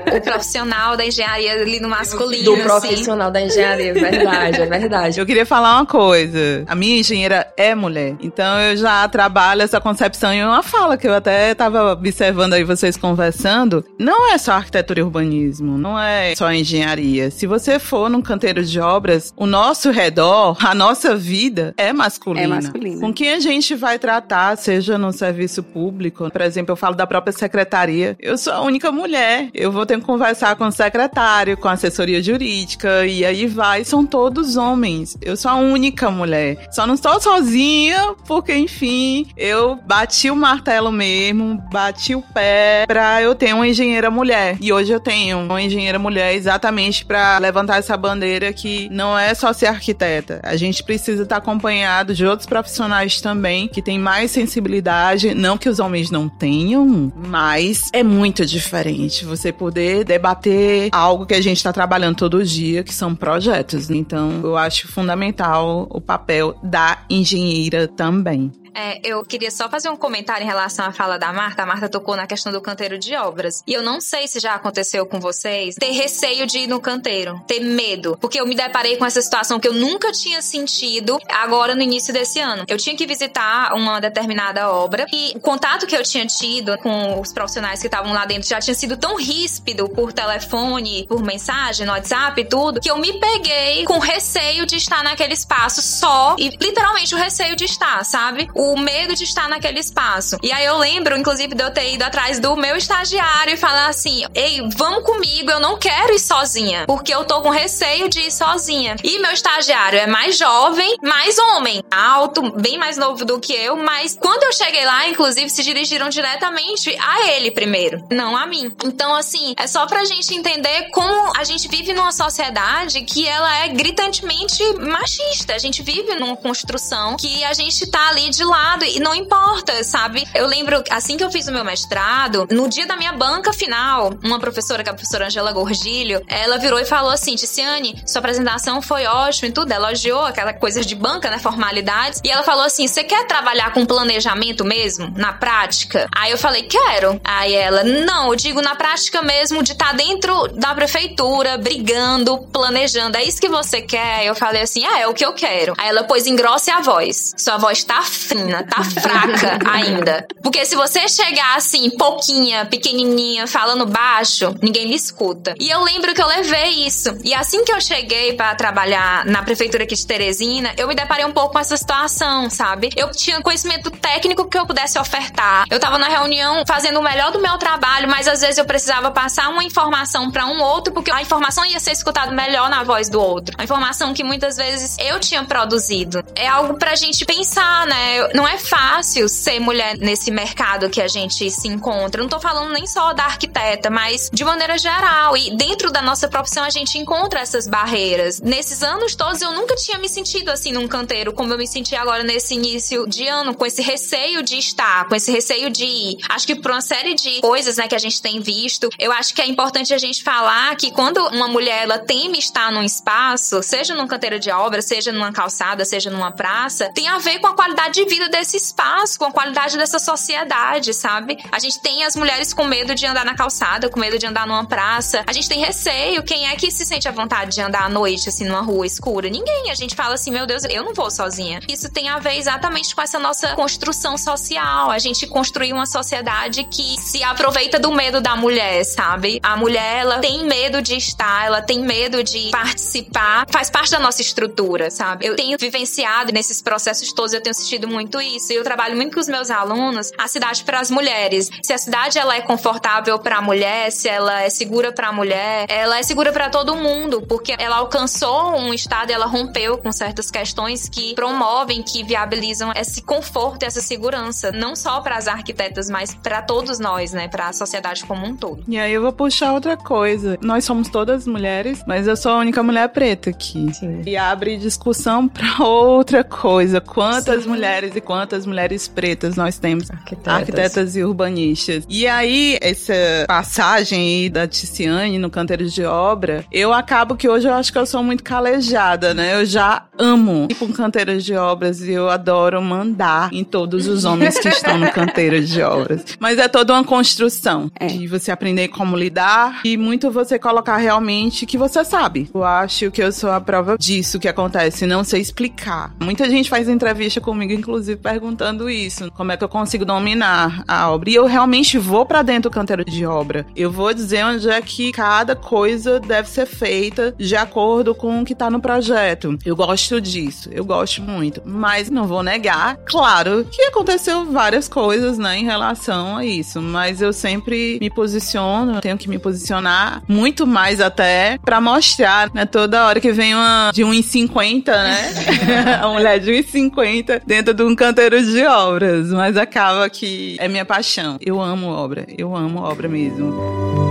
É, o profissional da engenharia ali no masculino, Do assim. profissional da engenharia, é verdade, é verdade. Eu queria falar uma coisa. A minha minha engenheira é mulher. Então eu já trabalho essa concepção em uma fala que eu até estava observando aí vocês conversando. Não é só arquitetura e urbanismo, não é só engenharia. Se você for num canteiro de obras, o nosso redor, a nossa vida é masculina. É masculina. Com quem a gente vai tratar, seja no serviço público, por exemplo, eu falo da própria secretaria. Eu sou a única mulher. Eu vou ter que conversar com o secretário, com a assessoria jurídica, e aí vai, são todos homens. Eu sou a única mulher. Só não estou sozinha, porque, enfim, eu bati o martelo mesmo, bati o pé pra eu ter uma engenheira mulher. E hoje eu tenho uma engenheira mulher exatamente para levantar essa bandeira que não é só ser arquiteta. A gente precisa estar acompanhado de outros profissionais também que têm mais sensibilidade, não que os homens não tenham, mas é muito diferente você poder debater algo que a gente está trabalhando todo dia, que são projetos. Então, eu acho fundamental o papel da engenheira também. É, eu queria só fazer um comentário em relação à fala da Marta. A Marta tocou na questão do canteiro de obras. E eu não sei se já aconteceu com vocês ter receio de ir no canteiro, ter medo. Porque eu me deparei com essa situação que eu nunca tinha sentido agora no início desse ano. Eu tinha que visitar uma determinada obra e o contato que eu tinha tido com os profissionais que estavam lá dentro já tinha sido tão ríspido por telefone, por mensagem, no WhatsApp e tudo, que eu me peguei com receio de estar naquele espaço só e literalmente o receio de estar, sabe? O o medo de estar naquele espaço. E aí eu lembro, inclusive, de eu ter ido atrás do meu estagiário e falar assim: ei, vamos comigo, eu não quero ir sozinha, porque eu tô com receio de ir sozinha. E meu estagiário é mais jovem, mais homem, alto, bem mais novo do que eu, mas quando eu cheguei lá, inclusive, se dirigiram diretamente a ele primeiro, não a mim. Então, assim, é só pra gente entender como a gente vive numa sociedade que ela é gritantemente machista. A gente vive numa construção que a gente tá ali de lado lado e não importa, sabe? Eu lembro, assim que eu fiz o meu mestrado, no dia da minha banca final, uma professora, que é a professora Angela Gorgilho, ela virou e falou assim: Ticiane, sua apresentação foi ótima e tudo, elogiou aquela coisa de banca, né? Formalidades. E ela falou assim: você quer trabalhar com planejamento mesmo, na prática? Aí eu falei: quero. Aí ela: não, eu digo na prática mesmo, de estar tá dentro da prefeitura, brigando, planejando. É isso que você quer? Eu falei assim: ah, é o que eu quero. Aí ela: pois engrosse a voz. Sua voz tá fina menina, tá fraca ainda. Porque se você chegar assim, pouquinha, pequenininha, falando baixo, ninguém lhe escuta. E eu lembro que eu levei isso. E assim que eu cheguei para trabalhar na prefeitura aqui de Teresina, eu me deparei um pouco com essa situação, sabe? Eu tinha conhecimento técnico que eu pudesse ofertar. Eu tava na reunião fazendo o melhor do meu trabalho, mas às vezes eu precisava passar uma informação para um outro, porque a informação ia ser escutada melhor na voz do outro. A informação que muitas vezes eu tinha produzido. É algo pra gente pensar, né? Não é fácil ser mulher nesse mercado que a gente se encontra. Não tô falando nem só da arquiteta, mas de maneira geral. E dentro da nossa profissão a gente encontra essas barreiras. Nesses anos todos eu nunca tinha me sentido assim num canteiro como eu me senti agora nesse início de ano, com esse receio de estar, com esse receio de ir. Acho que por uma série de coisas, né, que a gente tem visto, eu acho que é importante a gente falar que quando uma mulher ela teme estar num espaço, seja num canteiro de obra, seja numa calçada, seja numa praça, tem a ver com a qualidade de vida desse espaço, com a qualidade dessa sociedade, sabe? A gente tem as mulheres com medo de andar na calçada, com medo de andar numa praça. A gente tem receio. Quem é que se sente à vontade de andar à noite, assim, numa rua escura? Ninguém. A gente fala assim, meu Deus, eu não vou sozinha. Isso tem a ver exatamente com essa nossa construção social. A gente construiu uma sociedade que se aproveita do medo da mulher, sabe? A mulher, ela tem medo de estar, ela tem medo de participar. Faz parte da nossa estrutura, sabe? Eu tenho vivenciado nesses processos todos, eu tenho assistido muito isso. E eu trabalho muito com os meus alunos a cidade para as mulheres. Se a cidade ela é confortável para a mulher, se ela é segura para a mulher, ela é segura para todo mundo, porque ela alcançou um estado, ela rompeu com certas questões que promovem, que viabilizam esse conforto e essa segurança, não só para as arquitetas, mas para todos nós, né, para a sociedade como um todo. E aí eu vou puxar outra coisa. Nós somos todas mulheres, mas eu sou a única mulher preta aqui. Sim. E abre discussão para outra coisa. Quantas Sim. mulheres e quantas mulheres pretas nós temos, Arquitetas. arquitetas e urbanistas. E aí, essa passagem aí da Ticiane no canteiro de obra, eu acabo que hoje eu acho que eu sou muito calejada, né? Eu já amo ir para um canteiro de obras e eu adoro mandar em todos os homens que estão no canteiro de obras. Mas é toda uma construção É. de você aprender como lidar e muito você colocar realmente que você sabe. Eu acho que eu sou a prova disso que acontece, não sei explicar. Muita gente faz entrevista comigo, inclusive, perguntando isso. Como é que eu consigo dominar a obra? E eu realmente vou pra dentro do canteiro de obra. Eu vou dizer onde é que cada coisa deve ser feita de acordo com o que tá no projeto. Eu gosto disso, eu gosto muito. Mas não vou negar, claro, que aconteceu várias coisas, né, em relação a isso. Mas eu sempre me posiciono, tenho que me posicionar muito mais até pra mostrar, né, toda hora que vem uma de 1,50, né? a mulher de 1,50 dentro de um canteiro de obras. Mas acaba que é minha paixão. Eu amo obra, eu amo obra mesmo.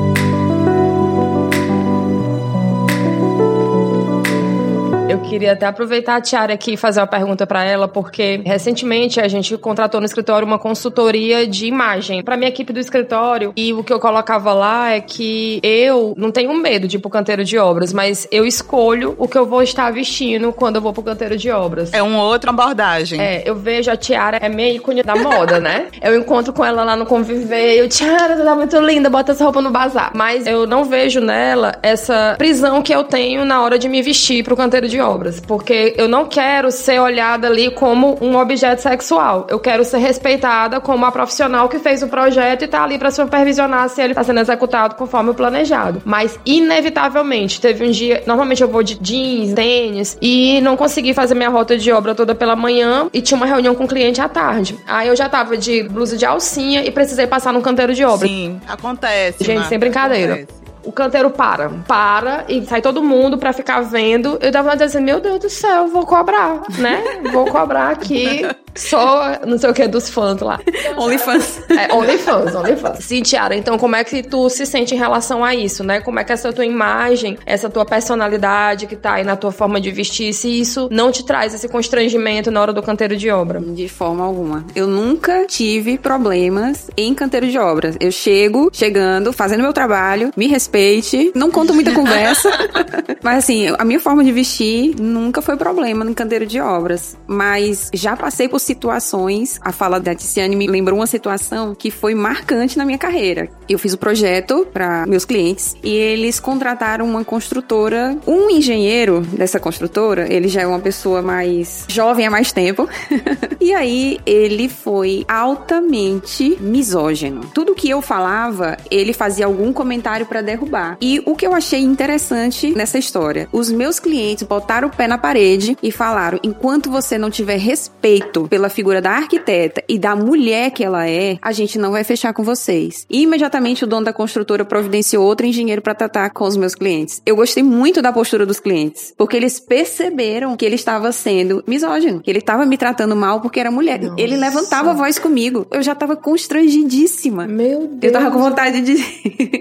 Eu queria até aproveitar a Tiara aqui e fazer uma pergunta pra ela, porque recentemente a gente contratou no escritório uma consultoria de imagem pra minha equipe do escritório. E o que eu colocava lá é que eu não tenho medo de ir pro canteiro de obras, mas eu escolho o que eu vou estar vestindo quando eu vou pro canteiro de obras. É uma outra abordagem. É, eu vejo a Tiara, é meio ícone da moda, né? Eu encontro com ela lá no conviver, eu, Tiara, tu tá muito linda, bota essa roupa no bazar. Mas eu não vejo nela essa prisão que eu tenho na hora de me vestir pro canteiro de obras. Porque eu não quero ser olhada ali como um objeto sexual. Eu quero ser respeitada como a profissional que fez o projeto e tá ali pra supervisionar se ele tá sendo executado conforme o planejado. Mas, inevitavelmente, teve um dia. Normalmente eu vou de jeans, tênis, e não consegui fazer minha rota de obra toda pela manhã e tinha uma reunião com o cliente à tarde. Aí eu já tava de blusa de alcinha e precisei passar no canteiro de obra. Sim, acontece. Gente, Marta, sem brincadeira. acontece. O canteiro para, para e sai todo mundo pra ficar vendo. Eu uma assim, meu Deus do céu, vou cobrar, né? Vou cobrar aqui. Só não sei o que dos fãs lá. OnlyFans. É, OnlyFans, OnlyFans. Sim, Tiara, então como é que tu se sente em relação a isso, né? Como é que essa tua imagem, essa tua personalidade que tá aí na tua forma de vestir, se isso não te traz esse constrangimento na hora do canteiro de obra? De forma alguma. Eu nunca tive problemas em canteiro de obras. Eu chego, chegando, fazendo meu trabalho, me respeite, não conto muita conversa. Mas assim, a minha forma de vestir nunca foi problema no canteiro de obras. Mas já passei por situações, a fala da Ticiane me lembrou uma situação que foi marcante na minha carreira. Eu fiz o projeto para meus clientes e eles contrataram uma construtora, um engenheiro dessa construtora, ele já é uma pessoa mais jovem há mais tempo. e aí ele foi altamente misógino. Tudo que eu falava, ele fazia algum comentário para derrubar. E o que eu achei interessante nessa história, os meus clientes botaram o pé na parede e falaram: enquanto você não tiver respeito pela figura da arquiteta e da mulher que ela é, a gente não vai fechar com vocês. E imediatamente o dono da construtora providenciou outro engenheiro para tratar com os meus clientes. Eu gostei muito da postura dos clientes, porque eles perceberam que ele estava sendo misógino, que ele estava me tratando mal porque era mulher. Nossa. Ele levantava a voz comigo. Eu já tava constrangidíssima. Meu Deus. Eu tava com vontade de,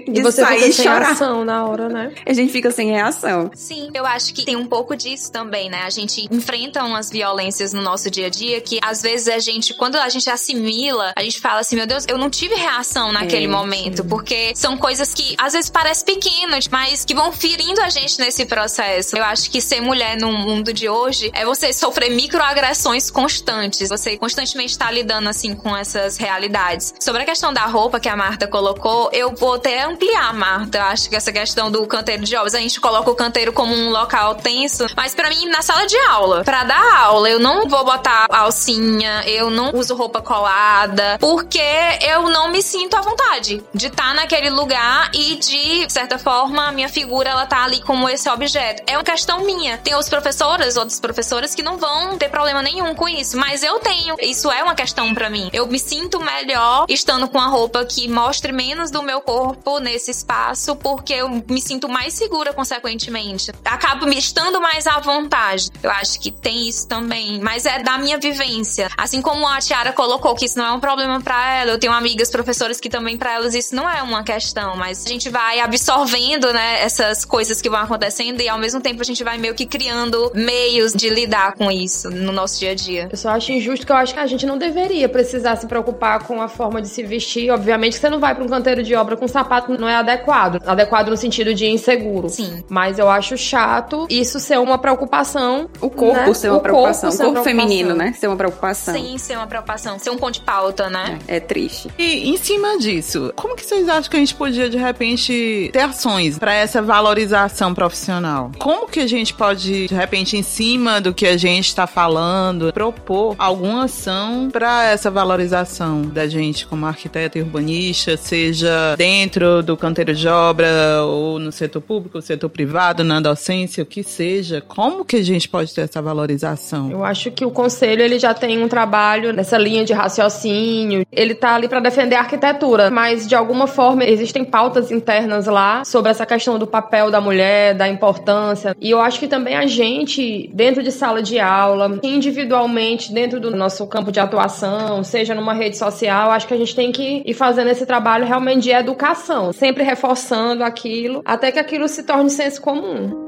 E de você sair fica e sem chorar. ação na hora, né? A gente fica sem reação. Sim, eu acho que tem um pouco disso também, né? A gente enfrenta umas violências no nosso dia a dia que às vezes a gente, quando a gente assimila, a gente fala assim, meu Deus, eu não tive reação naquele É, momento, porque são coisas que às vezes parecem pequenas, mas que vão ferindo a gente nesse processo. Eu acho que ser mulher no mundo de hoje é você sofrer microagressões constantes, você constantemente tá lidando assim com essas realidades. Sobre a questão da roupa que a Marta colocou, eu vou até ampliar, Marta. Eu acho que essa questão do canteiro de obras, a gente coloca o canteiro como um local tenso, mas pra mim, na sala de aula, pra dar aula, eu não vou botar alcinha, eu não uso roupa colada, porque eu não me sinto à vontade de estar naquele lugar e de, de certa forma, a minha figura, ela tá ali como esse objeto. É uma questão minha. Tem outras professoras, outras professoras que não vão ter problema nenhum com isso, mas eu tenho. Isso é uma questão pra mim. Eu me sinto melhor estando com a roupa que mostre menos do meu corpo nesse espaço porque eu me sinto mais segura, consequentemente. Acabo me estando mais à vontade. Eu acho que tem isso também. Mas é da minha vivência. Assim como a Tiara colocou que isso não é um problema para ela, eu tenho amigas professoras que também para elas isso não é uma questão. Mas a gente vai absorvendo, né, essas coisas que vão acontecendo e ao mesmo tempo a gente vai meio que criando meios de lidar com isso no nosso dia a dia. Eu só acho injusto que eu acho que a gente não deveria precisar se preocupar com a forma de se vestir. Obviamente que você não vai para um canteiro de obra com sapato não é adequado. Adequado no sentido de inseguro. Sim. Mas eu acho chato isso ser uma preocupação. O corpo né? ser uma o preocupação. Corpo o corpo ser uma feminino, preocupação. né? Ser uma preocupação. Sim, ser uma preocupação, ser um ponto de pauta, né? É, é triste. E em cima disso, como que vocês acham que a gente podia de repente ter ações para essa valorização profissional? Como que a gente pode de repente em cima do que a gente está falando propor alguma ação para essa valorização da gente como arquiteto e urbanista, seja dentro do canteiro de obra ou no setor público, no setor privado, na docência, o que seja? Como que a gente pode ter essa valorização? Eu acho que o conselho ele já tem um trabalho nessa linha de raciocínio. Ele tá ali para defender a arquitetura, mas de alguma forma existem pautas internas lá sobre essa questão do papel da mulher, da importância. E eu acho que também a gente, dentro de sala de aula, individualmente, dentro do nosso campo de atuação, seja numa rede social, acho que a gente tem que ir fazendo esse trabalho realmente de educação, sempre reforçando aquilo, até que aquilo se torne senso comum.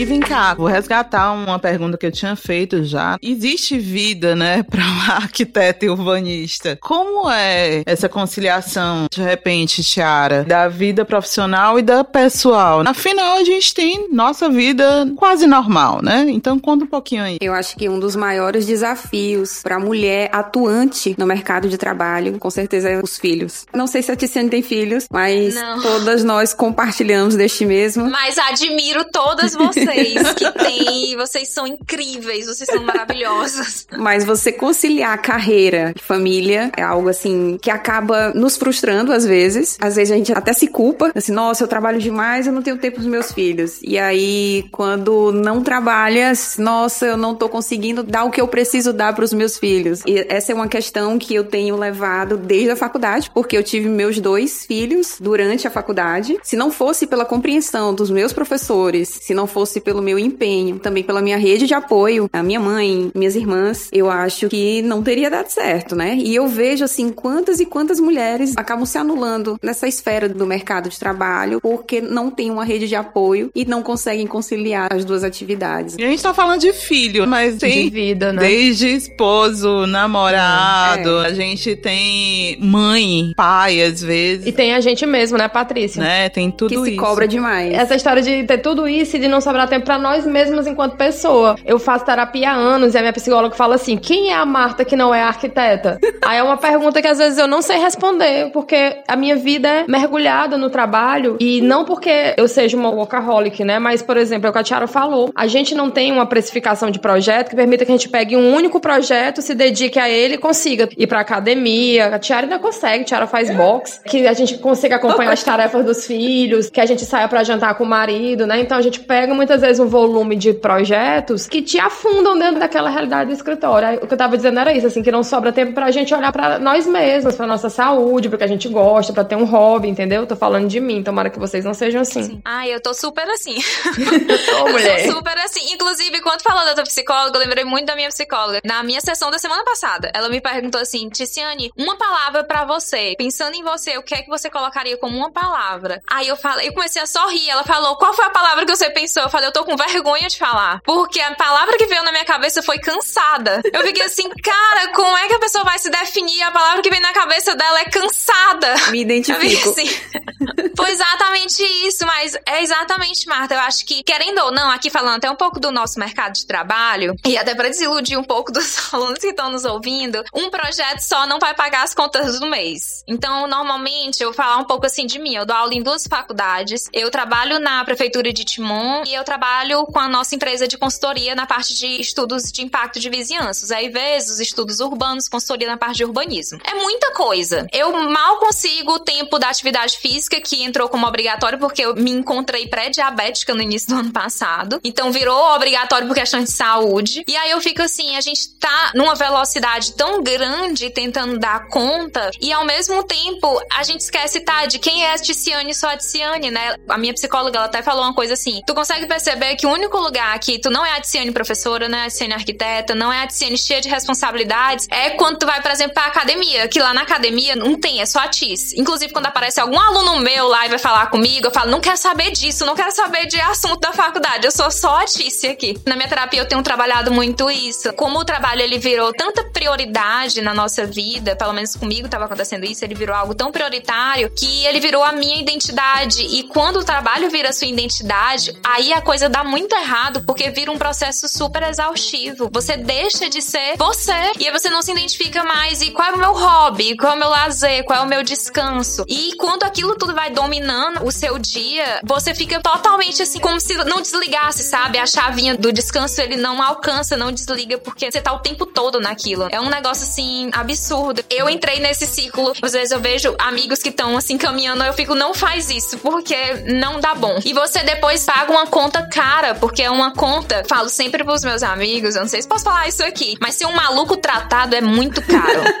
E vem cá, vou resgatar uma pergunta que eu tinha feito já. Existe vida, né, para um arquiteto e urbanista? Como é essa conciliação, de repente, Tiara, da vida profissional e da pessoal? Afinal, a gente tem nossa vida quase normal, né? Então conta um pouquinho aí. Eu acho que um dos maiores desafios para a mulher atuante no mercado de trabalho, com certeza, é os filhos. Não sei se a Tiziane tem filhos, mas Não. todas nós compartilhamos deste mesmo. Mas admiro todas vocês que têm. Vocês são incríveis, vocês são maravilhosas. Mas você conciliar carreira e família é algo assim que acaba nos frustrando às vezes. Às vezes a gente até se culpa, assim, nossa, eu trabalho demais, eu não tenho tempo pros meus filhos. E aí, quando não trabalha, nossa, eu não tô conseguindo dar o que eu preciso dar pros meus filhos. E essa é uma questão que eu tenho levado desde a faculdade, porque eu tive meus dois filhos durante a faculdade. Se não fosse pela compreensão dos meus professores, se não fosse pelo meu empenho, também pela minha rede de apoio, a minha mãe, minhas irmãs, eu acho que não teria dado certo, né? E eu vejo assim quantas e quantas mulheres acabam se anulando nessa esfera do mercado de trabalho porque não tem uma rede de apoio e não conseguem conciliar as duas atividades. E a gente tá falando de filho, mas tem de vida, né? desde esposo, namorado, É. a gente tem mãe, pai, às vezes, E tem a gente mesmo, né, Patrícia? né? Tem tudo que se isso. cobra demais. Essa história de ter tudo isso e de não sobrar tempo pra nós mesmos enquanto pessoa. Eu faço terapia há anos e a minha psicóloga fala assim: quem é a Marta que não é arquiteta? Aí é uma pergunta que às vezes eu não sei responder, porque a minha vida é mergulhada no trabalho e não porque eu seja uma workaholic, né? Mas, por exemplo, é o que a Tiara falou: a gente não tem uma precificação de projeto que permita que a gente pegue um único projeto, se dedique a ele e consiga ir pra academia. A Tiara ainda consegue, a Tiara faz box, que a gente consiga acompanhar as tarefas dos filhos, que a gente saia pra jantar com o marido, né? Então a gente pega muitas vezes um volume de projetos que te afundam dentro daquela realidade do escritório. Aí, O que eu tava dizendo era isso, assim, que não sobra tempo pra gente olhar pra nós mesmos, pra nossa saúde, porque a gente gosta, pra ter um hobby, entendeu? Tô falando de mim, tomara que vocês não sejam assim. Ai, eu tô super assim. Ô, mulher. Eu tô super assim. Inclusive, quando falou da tua psicóloga, eu lembrei muito da minha psicóloga. Na minha sessão da semana passada, ela me perguntou assim: Ticiane, uma palavra pra você. Pensando em você, o que é que você colocaria como uma palavra? Aí eu falei, eu comecei a sorrir. Ela falou: qual foi a palavra que você pensou? Eu falei, eu tô com vergonha de falar. Porque a palavra que veio na minha cabeça foi cansada. Eu fiquei assim, cara, como é que a pessoa vai se definir? A palavra que vem na cabeça dela é cansada. Me identifico. assim. Foi exatamente isso, mas é exatamente, Marta. Eu acho que, querendo ou não, aqui falando até um pouco do nosso mercado de trabalho, e até para desiludir um pouco dos alunos que estão nos ouvindo, um projeto só não vai pagar as contas do mês. Então, normalmente, eu vou falar um pouco assim de mim. Eu dou aula em duas faculdades, eu trabalho na prefeitura de Timon e eu trabalho com a nossa empresa de consultoria na parte de estudos de impacto de vizinhança. Os EIVs, os estudos urbanos, consultoria na parte de urbanismo. É muita coisa. Eu mal consigo o tempo da atividade física, que entrou como obrigatório porque eu me encontrei pré-diabética no início do ano passado. Então virou obrigatório por questão de saúde. E aí eu fico assim, a gente tá numa velocidade tão grande tentando dar conta e ao mesmo tempo a gente esquece, tá, de quem é a Ticiane só a Ticiane, né? A minha psicóloga, ela até falou uma coisa assim, tu consegue perceber que o único lugar que tu não é a Ticiane professora, não é a Ticiane arquiteta, não é a Ticiane cheia de responsabilidades, é quando tu vai, por exemplo, pra academia, que lá na academia não tem, é só a Tis. Inclusive, quando aparece algum aluno meu lá e vai falar comigo, eu falo, não quero saber disso, não quero saber de assunto da faculdade, eu sou só a Tice aqui. Na minha terapia eu tenho trabalhado muito isso. Como o trabalho ele virou tanta prioridade na nossa vida, pelo menos comigo estava acontecendo isso, ele virou algo tão prioritário que ele virou a minha identidade. E quando o trabalho vira a sua identidade, aí a coisa dá muito errado, porque vira um processo super exaustivo. Você deixa de ser você e aí você não se identifica mais. E qual é o meu hobby? Qual é o meu lazer? Qual é o meu descanso? E quando aquilo tudo vai dominando o seu dia, você fica totalmente assim, como se não desligasse, sabe? A chavinha do descanso ele não alcança, não desliga, porque você tá o tempo todo naquilo. É um negócio assim absurdo. Eu entrei nesse ciclo, às vezes eu vejo amigos que estão assim caminhando, eu fico, não faz isso, porque não dá bom. E você depois paga uma conta cara, porque é uma conta. Falo sempre pros meus amigos, eu não sei se posso falar isso aqui, mas ser um maluco tratado é muito caro.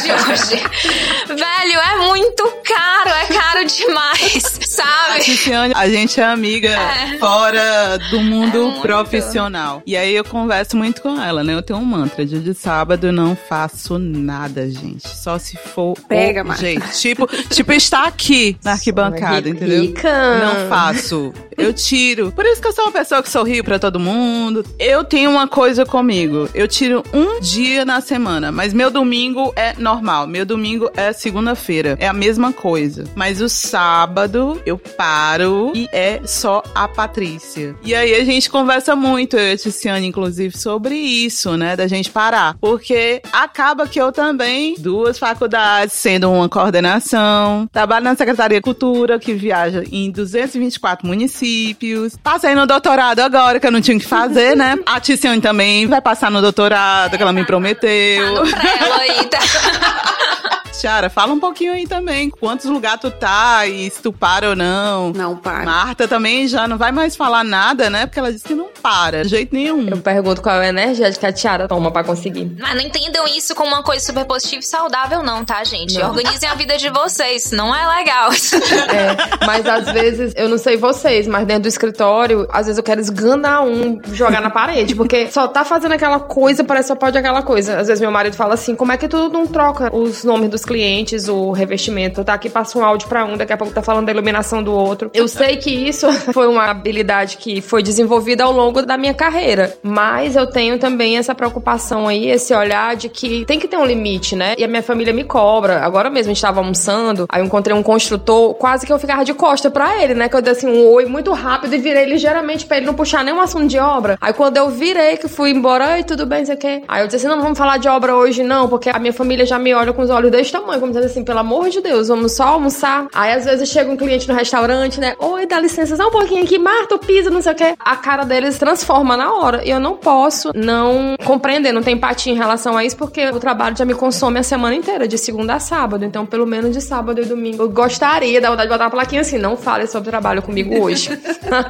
de hoje. Velho, é muito caro, é caro demais, sabe? A gente é amiga é. fora do mundo é profissional. E aí eu converso muito com ela, né? Eu tenho um mantra, dia de sábado eu não faço nada, gente. Só se for Pega, o jeito. Tipo, tipo estar aqui na arquibancada, entendeu? Não faço. Eu tiro. Por isso que eu sou uma pessoa que sorrio para todo mundo. Eu tenho uma coisa comigo. Eu tiro um dia na semana, mas meu domingo é normal. Meu domingo é segunda-feira. É a mesma coisa. Mas o sábado eu paro e é só a Patrícia. E aí a gente conversa muito, eu e a Tiziane, inclusive, sobre isso, né? Da gente parar. Porque acaba que eu também, duas faculdades, sendo uma coordenação, trabalho na Secretaria de Cultura, que viaja em 224 municípios. Passei no doutorado agora, que eu não tinha que fazer, né? A Tiziane também vai passar no doutorado, que ela me prometeu. Tá no aí, tá? Tiara, fala um pouquinho aí também. Quantos lugares tu tá e se tu para ou não. Não para. Marta também já não vai mais falar nada, né? Porque ela disse que não para, de jeito nenhum. Eu pergunto qual é a energia que a Tiara toma pra conseguir. Mas não entendam isso como uma coisa super positiva e saudável, não, tá, gente? Não. Organizem a vida de vocês, não é legal. é, mas às vezes, eu não sei vocês, mas dentro do escritório, às vezes eu quero esganar um, jogar na parede, porque só tá fazendo aquela coisa, parece só pode aquela coisa. Às vezes meu marido fala assim, como é que tu não troca os nomes dos clientes, o revestimento, tá aqui, passa um áudio pra um, daqui a pouco tá falando da iluminação do outro. Eu sei que isso foi uma habilidade que foi desenvolvida ao longo da minha carreira, mas eu tenho também essa preocupação aí, esse olhar de que tem que ter um limite, né? E a minha família me cobra. Agora mesmo a gente tava almoçando, aí eu encontrei um construtor, quase que eu ficava de costa pra ele, né? Que eu dei assim um oi muito rápido e virei ligeiramente pra ele não puxar nenhum assunto de obra. Aí quando eu virei, que fui embora, e tudo bem, você quer? Aí eu disse assim: não, vamos falar de obra hoje, não, porque a minha família já me olha com os olhos deste tamanho, como dizendo assim, pelo amor de Deus, vamos só almoçar. Aí às vezes chega um cliente no restaurante, né? Oi, dá licença, só um pouquinho aqui, Marta, pisa, não sei o que. A cara deles transforma na hora. E eu não posso não compreender, não ter empatia em relação a isso, porque o trabalho já me consome a semana inteira, de segunda a sábado. Então, pelo menos de sábado e domingo. Eu gostaria, da vontade de botar uma plaquinha assim, não fale sobre trabalho comigo hoje.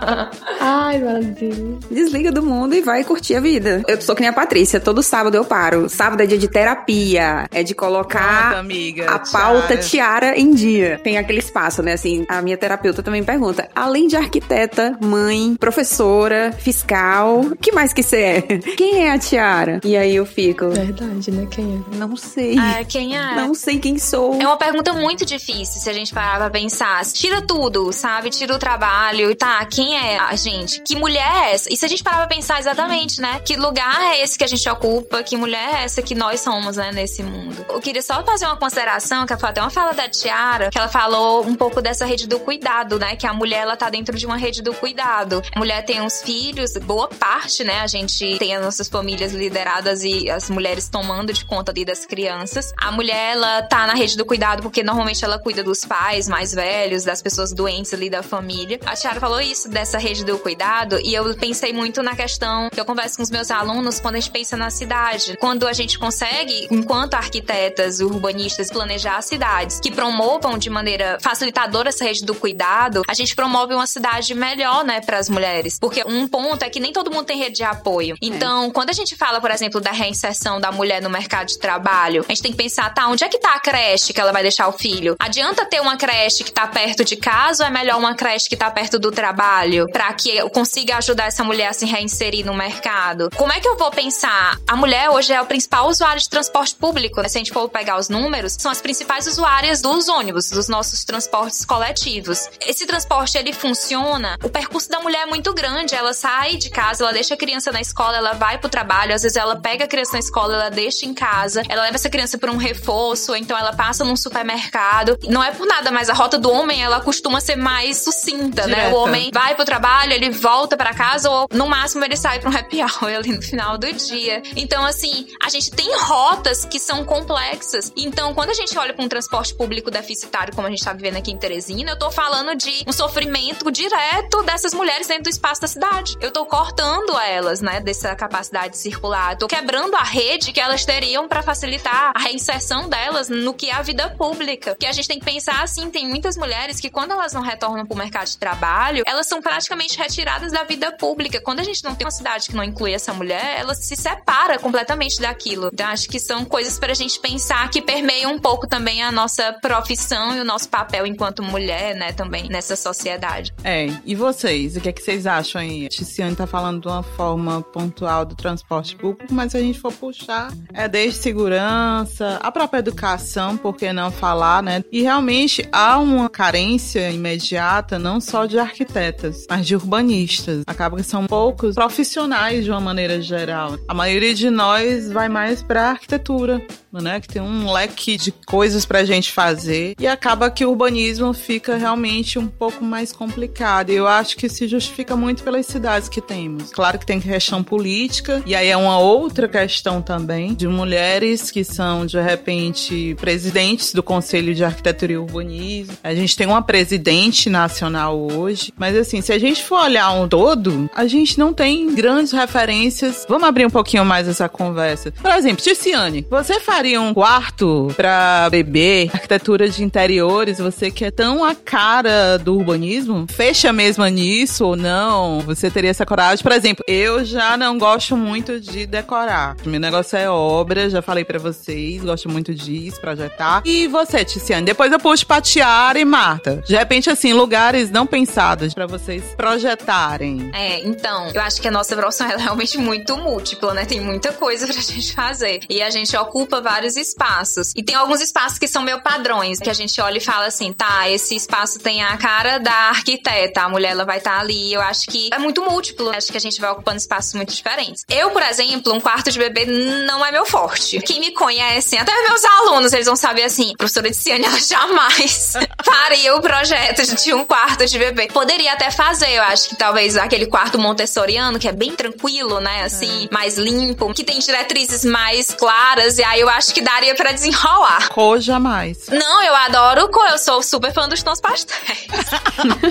Ai, meu Deus. Desliga do mundo e vai curtir a vida. Eu sou que nem a Patrícia, todo sábado eu paro. Sábado é dia de terapia, é de colocar amiga, a pauta tiara em dia. Tem aquele espaço, né? Assim, a minha terapeuta também pergunta: além de arquiteta, mãe, professora, fiscal, o que mais que você é? Quem é a Tiara? E aí eu fico. Verdade, né? Quem é? Não sei. Ah, quem é? Não sei quem sou. É uma pergunta muito difícil se a gente parar pra pensar. Tira tudo, sabe? Tira o trabalho. Tá, quem é a gente? Que mulher é essa? E se a gente parar pra pensar exatamente, né? Que lugar é esse que a gente ocupa? Que mulher é essa que nós somos, né? Nesse mundo. Eu queria só fazer uma consideração, que foi até uma fala da Tiara, que ela falou um pouco dessa rede do cuidado, né? Que a mulher, ela tá dentro de uma rede do cuidado. A mulher tem uns filhos, boa parte, né? A gente tem as nossas famílias lideradas e as mulheres tomando de conta ali das crianças. A mulher, ela tá na rede do cuidado porque normalmente ela cuida dos pais mais velhos, das pessoas doentes ali da família. A Tiara falou isso dessa rede do cuidado e eu pensei muito na questão que eu converso com os meus alunos quando a gente pensa na cidade. Quando a gente consegue, enquanto arquitetas, urbanistas, planejar cidades que promovam de maneira facilitadora essa rede do cuidado, a gente promove uma cidade melhor, né, para as mulheres. Porque um ponto é que nem todo mundo tem rede de apoio. Então, é. quando a gente fala, por exemplo, da reinserção da mulher no mercado de trabalho, a gente tem que pensar, tá, onde é que tá a creche que ela vai deixar o filho? Adianta ter uma creche que tá perto de casa ou é melhor uma creche que tá perto do trabalho para que eu consiga ajudar essa mulher a se reinserir no mercado? Como é que eu vou pensar? A mulher hoje é o principal usuário de transporte público. Né? Se a gente for pegar os números, são as principais usuárias dos ônibus, dos nossos transportes coletivos. Esse transporte ele funciona, o percurso da mulher é muito grande. Ela sai de casa, ela deixa a criança na escola, ela vai pro trabalho, às vezes ela pega a criança na escola, ela deixa em casa, ela leva essa criança para um reforço, então ela passa num supermercado. Não é por nada, mas a rota do homem, ela costuma ser mais sucinta, Direta. né? O homem vai pro trabalho, ele volta para casa ou no máximo ele sai para um happy hour ali no final do dia. Então assim, a gente tem rotas que são complexas. Então, quando a gente olha para um transporte público deficitário como a gente tá vivendo aqui em Teresina, eu tô falando de um sofrimento direto dessas mulheres dentro do espaço da cidade. Eu tô cortando elas, né, dessa capacidade de circular. Eu tô quebrando a rede que elas teriam para facilitar a reinserção delas no que é a vida pública. Que a gente tem que pensar assim, tem muitas mulheres que quando elas não retornam pro mercado de trabalho, elas são praticamente retiradas da vida pública. Quando a gente não tem uma cidade que não inclui essa mulher, ela se separa completamente daquilo. Então, acho que são coisas pra gente pensar que permeiam um pouco também a nossa profissão e o nosso papel enquanto mulher, né, também nessa sociedade. É, e vocês? O que é que vocês acham aí? Ticiane tá falando de uma forma pontual do transporte público, mas se a gente for puxar, é desde segurança, a própria educação, por que não falar, né? E realmente há uma carência imediata, não só de arquitetas, mas de urbanistas. Acaba que são poucos profissionais de uma maneira geral. A maioria de nós vai mais para arquitetura, né? Que tem um leque de coisas pra gente fazer e acaba que o urbanismo fica realmente um pouco mais complicado. E eu acho que se justifica muito pelas cidades que temos. Claro que tem questão política e aí é uma outra questão também de mulheres que são de repente presidentes do Conselho de Arquitetura e Urbanismo. A gente tem uma presidente nacional hoje, mas assim, se a gente for olhar um todo, a gente não tem grandes referências. Vamos abrir um pouquinho mais essa conversa. Por exemplo, Ticiane, você faz faria um quarto pra bebê, arquitetura de interiores, você que é tão a cara do urbanismo, fecha mesmo nisso ou não? Você teria essa coragem? Por exemplo, eu já não gosto muito de decorar. Meu negócio é obra, já falei para vocês, gosto muito disso, projetar. E você, Ticiane? Depois eu puxo pra Tiara e Marta. De repente, assim, lugares não pensados para vocês projetarem. É, então, eu acho que a nossa profissão é realmente muito múltipla, né? Tem muita coisa pra gente fazer. E a gente ocupa vários espaços. E tem alguns espaços que são meio padrões, que a gente olha e fala assim, tá, esse espaço tem a cara da arquiteta, a mulher ela vai estar tá ali. Eu acho que é muito múltiplo, acho que a gente vai ocupando espaços muito diferentes. Eu, por exemplo, um quarto de bebê não é meu forte. Quem me conhece, até meus alunos, eles vão saber assim, professora de Ciane, ela jamais faria o projeto de um quarto de bebê. Poderia até fazer, eu acho que talvez aquele quarto montessoriano, que é bem tranquilo, né, assim, é. mais limpo, que tem diretrizes mais claras, e aí eu acho acho que daria pra desenrolar. Cor jamais. Não, eu adoro cor. Eu sou super fã dos tons pastéis.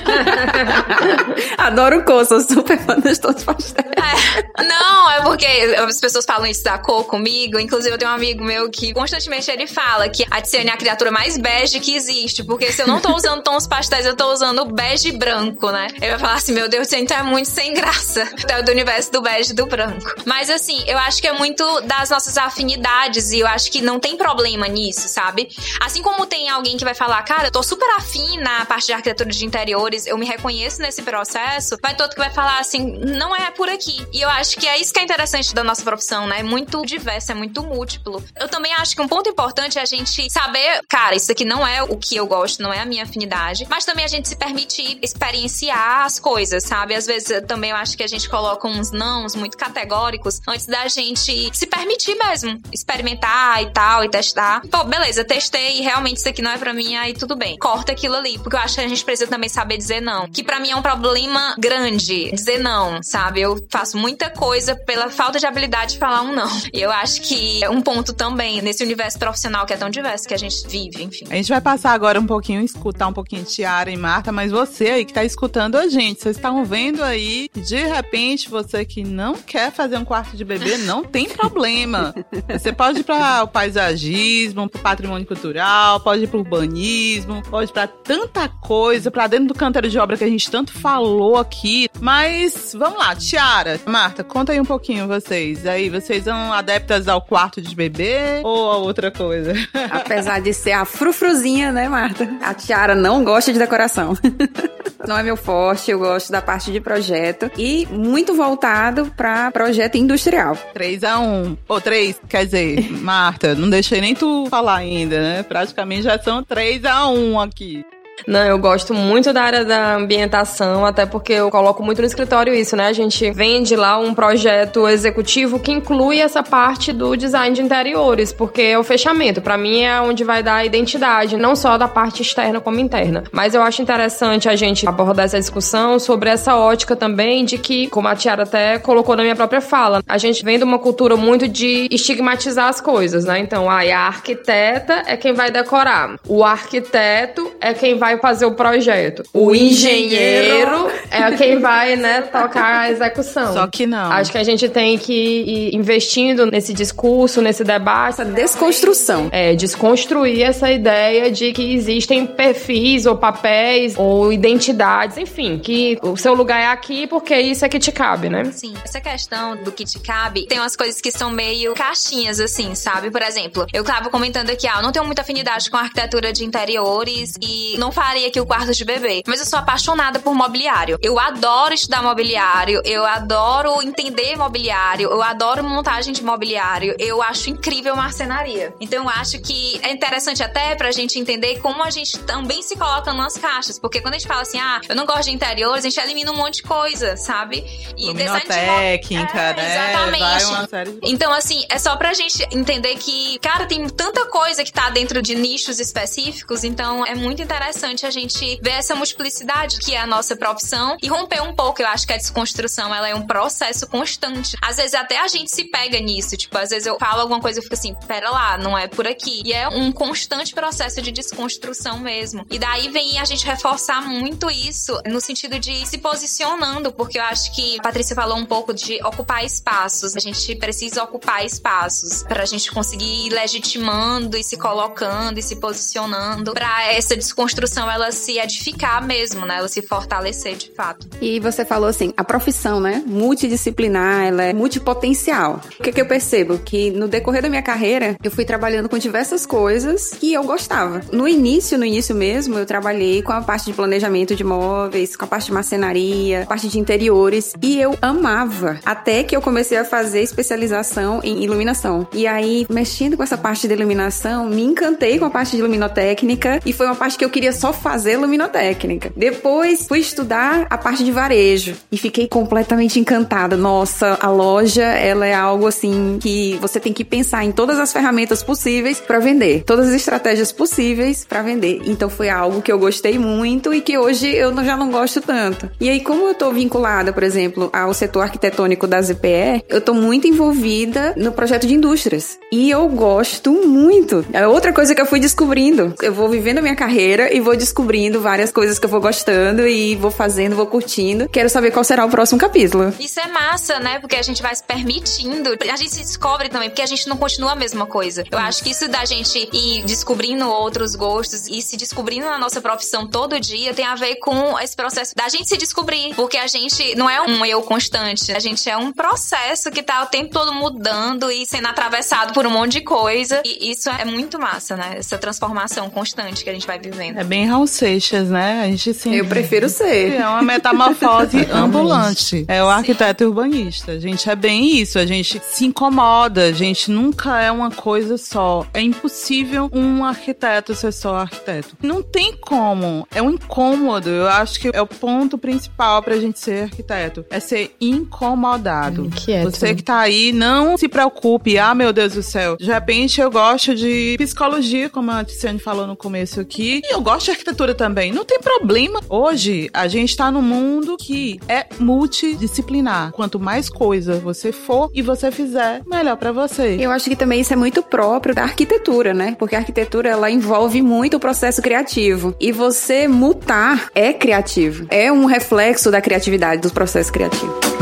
adoro cor, sou super fã dos tons pastéis. É. Não, é porque as pessoas falam isso da cor comigo. Inclusive, eu tenho um amigo meu que constantemente ele fala que a Tiziane é a criatura mais bege que existe. Porque se eu não tô usando tons pastéis, eu tô usando bege branco, né? Ele vai falar assim: meu Deus, você é muito sem graça. É do universo do bege e do branco. Mas assim, eu acho que é muito das nossas afinidades. E eu acho acho que não tem problema nisso, sabe? Assim como tem alguém que vai falar, cara, eu tô super afim na parte de arquitetura de interiores, eu me reconheço nesse processo, vai todo que vai falar assim, não é por aqui. E eu acho que é isso que é interessante da nossa profissão, né? É muito diverso, é muito múltiplo. Eu também acho que um ponto importante é a gente saber, cara, isso aqui não é o que eu gosto, não é a minha afinidade, mas também a gente se permitir experienciar as coisas, sabe? Às vezes também eu acho que a gente coloca uns nãos muito categóricos antes da gente se permitir mesmo experimentar e tal, e testar. Pô, beleza, testei e realmente isso aqui não é pra mim, aí tudo bem. Corta aquilo ali, porque eu acho que a gente precisa também saber dizer não. Que para mim é um problema grande, dizer não, sabe? Eu faço muita coisa pela falta de habilidade de falar um não. E eu acho que é um ponto também nesse universo profissional que é tão diverso que a gente vive, enfim. A gente vai passar agora um pouquinho, escutar um pouquinho Tiara e Marta, mas você aí que tá escutando a gente, vocês estão vendo aí, de repente, você que não quer fazer um quarto de bebê, não tem problema. Você pode ir para o paisagismo, para o patrimônio cultural, pode ir para o urbanismo, pode para tanta coisa, para dentro do canteiro de obra que a gente tanto falou aqui. Mas vamos lá, Tiara, Marta, conta aí um pouquinho vocês. Aí, vocês são adeptas ao quarto de bebê ou a outra coisa? Apesar de ser a frufruzinha, né, Marta? A Tiara não gosta de decoração. não é meu forte, eu gosto da parte de projeto e muito voltado para projeto industrial. 3 a 1 Ou 3, quer dizer, Marta, não deixei nem tu falar ainda, né? Praticamente já são 3 a 1 aqui. Não, eu gosto muito da área da ambientação, até porque eu coloco muito no escritório isso, né? A gente vende lá um projeto executivo que inclui essa parte do design de interiores, porque é o fechamento. Para mim é onde vai dar a identidade, não só da parte externa como interna. Mas eu acho interessante a gente abordar essa discussão sobre essa ótica também de que, como a Tiara até colocou na minha própria fala, a gente vem de uma cultura muito de estigmatizar as coisas, né? Então, ah, a arquiteta é quem vai decorar. O arquiteto é quem vai vai fazer o projeto. O, engenheiro, é quem vai, né, tocar a execução. Só que não. Acho que a gente tem que ir investindo nesse discurso, nesse debate. Essa desconstrução. É, desconstruir essa ideia de que existem perfis ou papéis ou identidades, enfim, que o seu lugar é aqui porque isso é que te cabe, né? Sim, essa questão do que te cabe, tem umas coisas que são meio caixinhas, assim, sabe? Por exemplo, eu tava comentando aqui, ah, eu não tenho muita afinidade com arquitetura de interiores e não faria aqui o quarto de bebê. Mas eu sou apaixonada por mobiliário. Eu adoro estudar mobiliário, eu adoro entender mobiliário, eu adoro montagem de mobiliário, eu acho incrível marcenaria. Então eu acho que é interessante até pra gente entender como a gente também se coloca nas caixas. Porque quando a gente fala assim, ah, eu não gosto de interiores, a gente elimina um monte de coisa, sabe? E design técnica, é, né? Exatamente. Então, assim, é só pra gente entender que, cara, tem tanta coisa que tá dentro de nichos específicos, então é muito interessante a gente ver essa multiplicidade que é a nossa profissão e romper um pouco. Eu acho que a desconstrução ela é um processo constante. Às vezes até a gente se pega nisso. Tipo, às vezes eu falo alguma coisa e fico assim, pera lá, não é por aqui. E é um constante processo de desconstrução mesmo. E daí vem a gente reforçar muito isso no sentido de se posicionando, porque eu acho que a Patrícia falou um pouco de ocupar espaços. A gente precisa ocupar espaços para a gente conseguir ir legitimando e se colocando e se posicionando para essa desconstrução ela se edificar mesmo, né? Ela se fortalecer de fato. E você falou assim, a profissão, né? Multidisciplinar, ela é multipotencial. O que, que eu percebo? Que no decorrer da minha carreira, eu fui trabalhando com diversas coisas que eu gostava. No início, no início mesmo, eu trabalhei com a parte de planejamento de móveis, com a parte de marcenaria, parte de interiores, e eu amava. Até que eu comecei a fazer especialização em iluminação. E aí, mexendo com essa parte de iluminação, me encantei com a parte de luminotécnica e foi uma parte que eu queria só fazer luminotécnica. Depois fui estudar a parte de varejo e fiquei completamente encantada. Nossa, a loja, ela é algo assim que você tem que pensar em todas as ferramentas possíveis para vender, todas as estratégias possíveis para vender. Então foi algo que eu gostei muito e que hoje eu já não gosto tanto. E aí, como eu tô vinculada, por exemplo, ao setor arquitetônico da ZPE, eu tô muito envolvida no projeto de indústrias. E eu gosto muito. É outra coisa que eu fui descobrindo. Eu vou vivendo a minha carreira e vou vou descobrindo várias coisas que eu vou gostando e vou fazendo, vou curtindo. Quero saber qual será o próximo capítulo. Isso é massa, né? Porque a gente vai se permitindo. A gente se descobre também, porque a gente não continua a mesma coisa. Eu acho que isso da gente ir descobrindo outros gostos e se descobrindo na nossa profissão todo dia tem a ver com esse processo da gente se descobrir. Porque a gente não é um eu constante, a gente é um processo que tá o tempo todo mudando e sendo atravessado por um monte de coisa. E isso é muito massa, né? Essa transformação constante que a gente vai vivendo. É bem bem Raul Seixas, né? A gente sim. Eu prefiro ser. É uma metamorfose ambulante. É o arquiteto urbanista. A gente é bem isso. A gente se incomoda. A gente nunca é uma coisa só. É impossível um arquiteto ser só arquiteto. Não tem como. É um incômodo. Eu acho que é o ponto principal pra gente ser arquiteto. É ser incomodado. Inquieto. Você que tá aí, não se preocupe. Ah, meu Deus do céu. De repente eu gosto de psicologia, como a Tiziane falou no começo aqui. E eu gosto de arquitetura também. Não tem problema. Hoje, a gente tá num mundo que é multidisciplinar. Quanto mais coisa você for e você fizer, melhor para você. Eu acho que também isso é muito próprio da arquitetura, né? Porque a arquitetura ela envolve muito o processo criativo. E você mutar é criativo. É um reflexo da criatividade, do processo criativo.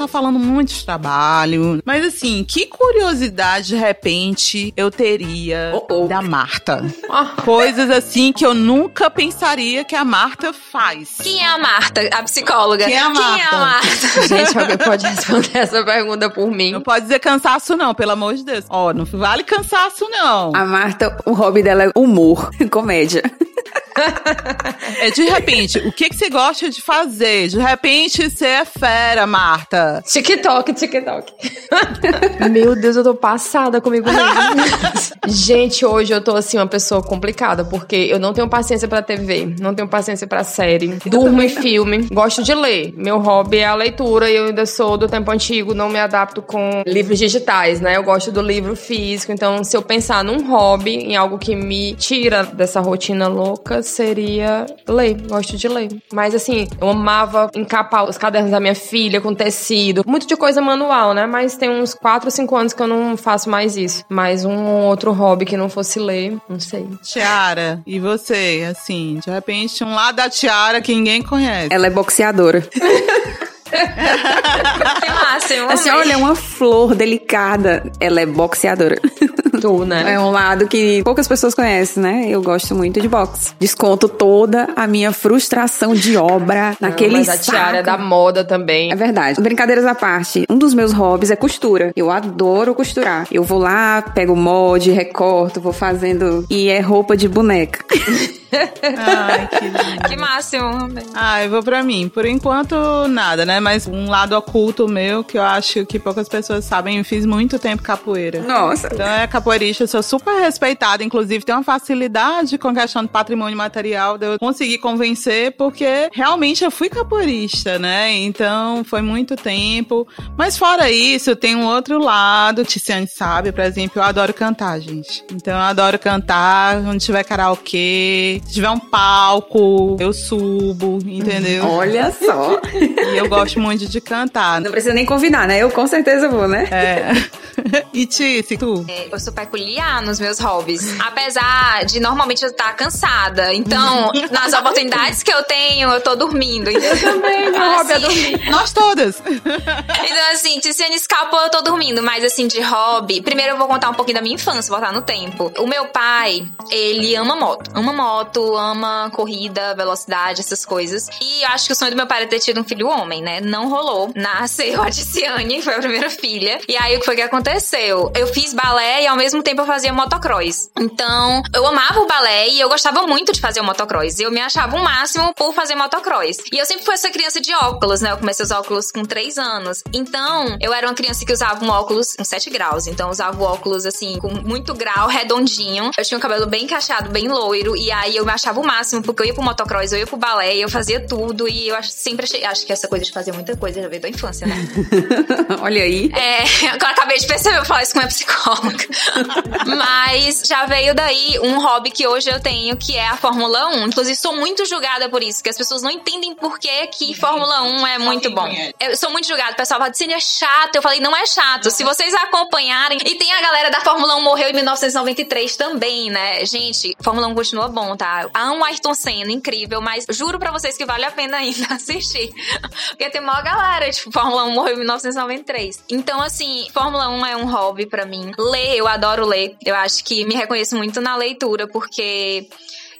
Tá falando muito de trabalho, mas assim, que curiosidade de repente eu teria Oh, oh. da Marta? Coisas assim que eu nunca pensaria que a Marta faz. Quem é a Marta, a psicóloga? Quem é a Marta? Marta? Gente, alguém pode responder essa pergunta por mim? Não pode dizer cansaço, não, pelo amor de Deus. Ó, não vale cansaço, não. A Marta, o hobby dela é humor, comédia. É de repente, o que, que você gosta de fazer? De repente, você é fera, Marta. TikTok, TikTok. Meu Deus, eu tô passada comigo mesmo. Gente, hoje eu tô assim, uma pessoa complicada, porque eu não tenho paciência pra TV, não tenho paciência pra série, durmo em filme, gosto de ler. Meu hobby é a leitura e eu ainda sou do tempo antigo, não me adapto com livros digitais, né? Eu gosto do livro físico, então se eu pensar num hobby, em algo que me tira dessa rotina louca, seria ler. Gosto de ler. Mas assim, eu amava encapar os cadernos da minha filha com tecido. Muito de coisa manual, né? Mas tem uns 4, 5 anos que eu não faço mais isso. Mas um outro hobby que não fosse ler, não sei. Tiara, e você? Assim, de repente, um lado da Tiara que ninguém conhece. Ela é boxeadora. Que máximo. Assim, amei. olha, uma flor delicada. Ela é boxeadora. Tu, né? É um lado que poucas pessoas conhecem, né? Eu gosto muito de boxe. Desconto toda a minha frustração de obra naquele Mas a tiara é da moda também. É verdade. Brincadeiras à parte, um dos meus hobbies é costura. Eu adoro costurar. Eu vou lá, pego molde, recorto, vou fazendo. E é roupa de boneca. Ai, que lindo. Que máximo. Ah, eu vou pra mim. Por enquanto, nada, né? Mas um lado oculto meu, que eu acho que poucas pessoas sabem, eu fiz muito tempo capoeira. Nossa. Então é capoeirista, sou super respeitada, inclusive tenho uma facilidade com a questão do patrimônio material, de eu conseguir convencer, porque realmente eu fui capoeirista, né? Então foi muito tempo. Mas fora isso, tem um outro lado, Tiziane sabe, por exemplo, eu adoro cantar, gente. Então eu adoro cantar, onde tiver karaokê, se tiver um palco, eu subo, entendeu? Olha só. E eu gosto muito de cantar. Não precisa nem convidar, né? Eu com certeza vou, né? É. e Tice, tu? É, Eu sou peculiar nos meus hobbies. Apesar de normalmente eu estar cansada. Então, nas oportunidades que eu tenho, eu tô dormindo. Eu também, meu hobby é dormir. Nós todas. Então, assim, Tiziane escapou, eu tô dormindo. Mas, assim, de hobby. Primeiro eu vou contar um pouquinho da minha infância, voltar no tempo. O meu pai, ele ama moto. Ama moto, ama corrida, velocidade, essas coisas. E acho que o sonho do meu pai era ter tido um filho homem, né? Não rolou. Nasceu a Tiziane, foi a primeira filha. E aí, o que foi que aconteceu? Eu fiz balé e ao mesmo tempo eu fazia motocross. Então, eu amava o balé e eu gostava muito de fazer o motocross. Eu me achava o máximo por fazer motocross. E eu sempre fui essa criança de óculos, né? Eu comecei usar óculos com 3 anos. Então, eu era uma criança que usava um óculos com 7 graus. Então, eu usava o óculos, assim, com muito grau, redondinho. Eu tinha um cabelo bem encaixado, bem loiro. E aí, eu me achava o máximo, porque eu ia pro motocross, eu ia pro balé, eu fazia tudo. E eu sempre achei... Acho que essa coisa de fazer muita coisa já veio da infância, né? Olha aí. É, agora acabei de perceber, eu falar isso com a minha psicóloga. Mas já veio daí um hobby que hoje eu tenho, que é a Fórmula 1. Inclusive, sou muito julgada por isso, porque as pessoas não entendem por que, que Fórmula 1 é muito bom. Eu sou muito julgada, o pessoal fala, Cine é chato. Eu falei, não é chato. Se vocês acompanharem. E tem a galera da Fórmula 1 morreu em 1993 também, né? Gente, Fórmula 1 continua bom, tá? Amo Ayrton Senna, incrível, mas juro pra vocês que vale a pena ainda assistir. Porque tem uma galera, tipo, Fórmula 1 morreu em 1993. Então, assim, Fórmula 1 é um hobby pra mim. Ler, eu adoro ler. Eu acho que me reconheço muito na leitura, porque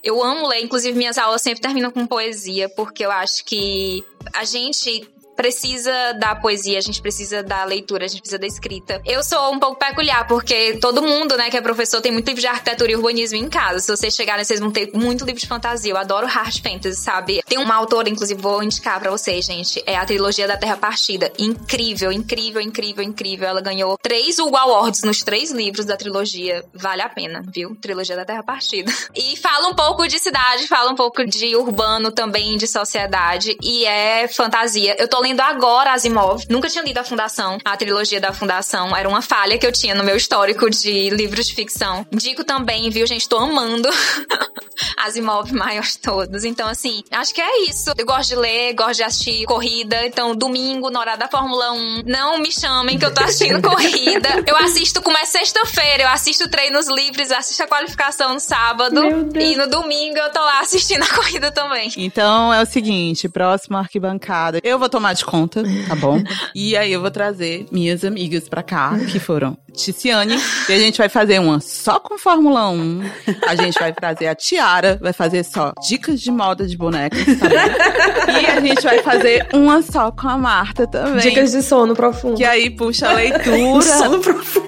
eu amo ler. Inclusive, minhas aulas sempre terminam com poesia, porque eu acho que a gente precisa da poesia, a gente precisa da leitura, a gente precisa da escrita. Eu sou um pouco peculiar, porque todo mundo, né, que é professor, tem muito livro de arquitetura e urbanismo em casa. Se vocês chegarem, vocês vão ter muito livro de fantasia. Eu adoro hard fantasy, sabe? Tem uma autora, inclusive, vou indicar para vocês, gente. É a trilogia da Terra Partida. Incrível, incrível, incrível, incrível. Ela ganhou três Hugo Awards nos três livros da trilogia. Vale a pena, viu? Trilogia da Terra Partida. E fala um pouco de cidade, fala um pouco de urbano também, de sociedade. E é fantasia. Eu tô lendo agora Asimov. Nunca tinha lido a Fundação, a trilogia da Fundação. Era uma falha que eu tinha no meu histórico de livros de ficção. Digo também, viu, gente? Tô amando Asimov maiores todos. Então, assim, acho que é isso. Eu gosto de ler, gosto de assistir corrida. Então, domingo, na hora da Fórmula 1, não me chamem que eu tô assistindo corrida. Eu assisto, como é sexta-feira, eu assisto treinos livres, assisto a qualificação no sábado. E no domingo eu tô lá assistindo a corrida também. Então é o seguinte, próximo arquibancada. Eu vou tomar de conta, tá bom? e aí eu vou trazer minhas amigas pra cá, que foram Ticiane, e a gente vai fazer uma só com Fórmula 1. A gente vai trazer a Tiara, vai fazer só dicas de moda de bonecas, tá bom? E a gente vai fazer uma só com a Marta também. Dicas de sono profundo. Que aí puxa a leitura. sono profundo.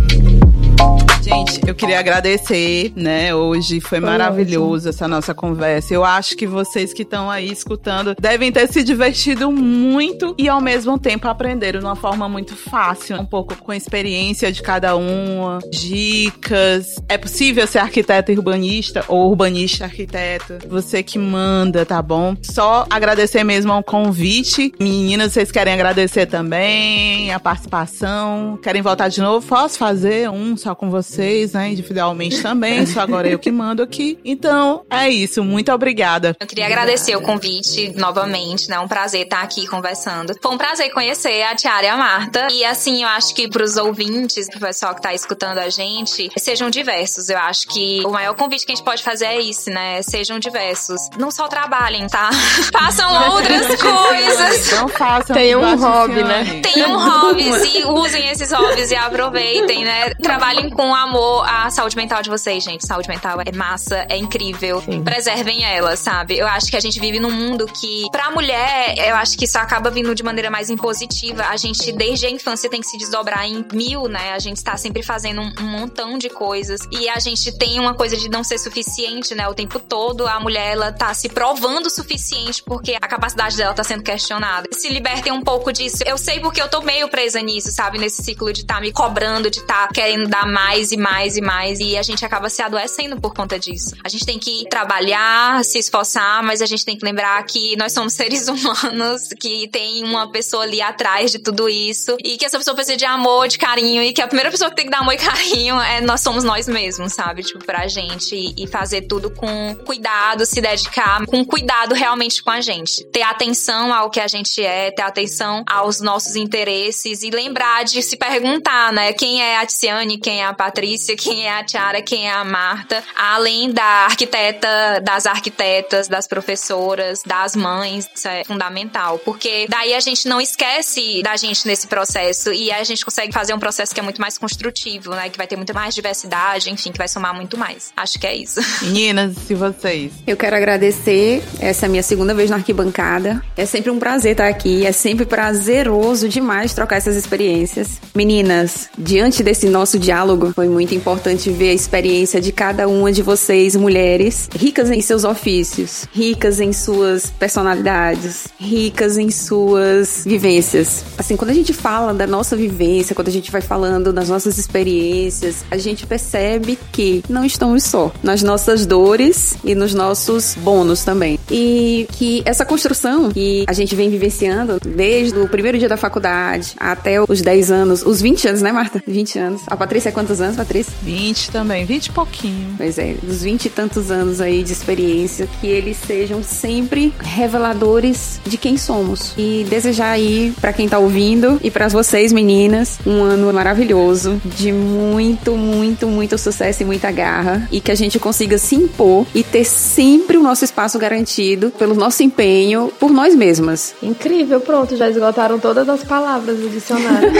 Gente, eu queria agradecer, né? Hoje foi, foi maravilhoso ótimo. essa nossa conversa. Eu acho que vocês que estão aí escutando devem ter se divertido muito e ao mesmo tempo aprenderam de uma forma muito fácil, um pouco com a experiência de cada uma, dicas. É possível ser arquiteto urbanista ou urbanista arquiteto? Você que manda, tá bom? Só agradecer mesmo ao convite. Meninas, vocês querem agradecer também a participação? Querem voltar de novo? Posso fazer um só com você? Vocês, né? Individualmente também, só agora eu que mando aqui. Então, é isso. Muito obrigada. Eu queria agradecer o convite novamente, né? É um prazer estar aqui conversando. Foi um prazer conhecer a Tiara e a Marta. E assim, eu acho que pros ouvintes, pro pessoal que tá escutando a gente, sejam diversos. Eu acho que o maior convite que a gente pode fazer é isso, né? Sejam diversos. Não só trabalhem, tá? Façam outras coisas. Não façam. Tem um hobby, né? Tenham hobbies e usem esses hobbies e aproveitem, né? Trabalhem com a amor à saúde mental de vocês, gente. Saúde mental é massa, é incrível. Sim. Preservem ela, sabe? Eu acho que a gente vive num mundo que, pra mulher, eu acho que isso acaba vindo de maneira mais impositiva. A gente, desde a infância, tem que se desdobrar em mil, né? A gente tá sempre fazendo um, um montão de coisas. E a gente tem uma coisa de não ser suficiente, né? O tempo todo, a mulher, ela tá se provando o suficiente porque a capacidade dela tá sendo questionada. Se libertem um pouco disso. Eu sei porque eu tô meio presa nisso, sabe? Nesse ciclo de tá me cobrando, de tá querendo dar mais e mais e mais e a gente acaba se adoecendo por conta disso. A gente tem que trabalhar, se esforçar, mas a gente tem que lembrar que nós somos seres humanos, que tem uma pessoa ali atrás de tudo isso e que essa pessoa precisa de amor, de carinho e que a primeira pessoa que tem que dar amor e carinho é nós somos nós mesmos, sabe? Tipo, pra gente e fazer tudo com cuidado, se dedicar com cuidado realmente com a gente. Ter atenção ao que a gente é, ter atenção aos nossos interesses e lembrar de se perguntar, né? Quem é a Tiziane, quem é a Patrícia Patrícia, quem é a Tiara, quem é a Marta, além da arquiteta, das arquitetas, das professoras, das mães, isso é fundamental, porque daí a gente não esquece da gente nesse processo e a gente consegue fazer um processo que é muito mais construtivo, né, que vai ter muito mais diversidade, enfim, que vai somar muito mais. Acho que é isso. Meninas, e vocês? Eu quero agradecer, essa é a minha segunda vez na arquibancada. É sempre um prazer estar aqui, é sempre prazeroso demais trocar essas experiências. Meninas, diante desse nosso diálogo, foi muito importante ver a experiência de cada uma de vocês, mulheres, ricas em seus ofícios, ricas em suas personalidades, ricas em suas vivências. Assim, quando a gente fala da nossa vivência, quando a gente vai falando das nossas experiências, a gente percebe que não estamos só nas nossas dores e nos nossos bônus também. E que essa construção que a gente vem vivenciando desde o primeiro dia da faculdade até os 10 anos, os 20 anos, né, Marta? 20 anos. A Patrícia, quantos anos? Patrícia? 20 também, 20 e pouquinho. Pois é, dos 20 e tantos anos aí de experiência, que eles sejam sempre reveladores de quem somos. E desejar aí para quem tá ouvindo e para vocês meninas, um ano maravilhoso, de muito, muito, muito sucesso e muita garra e que a gente consiga se impor e ter sempre o nosso espaço garantido pelo nosso empenho por nós mesmas. Incrível, pronto, já esgotaram todas as palavras do dicionário.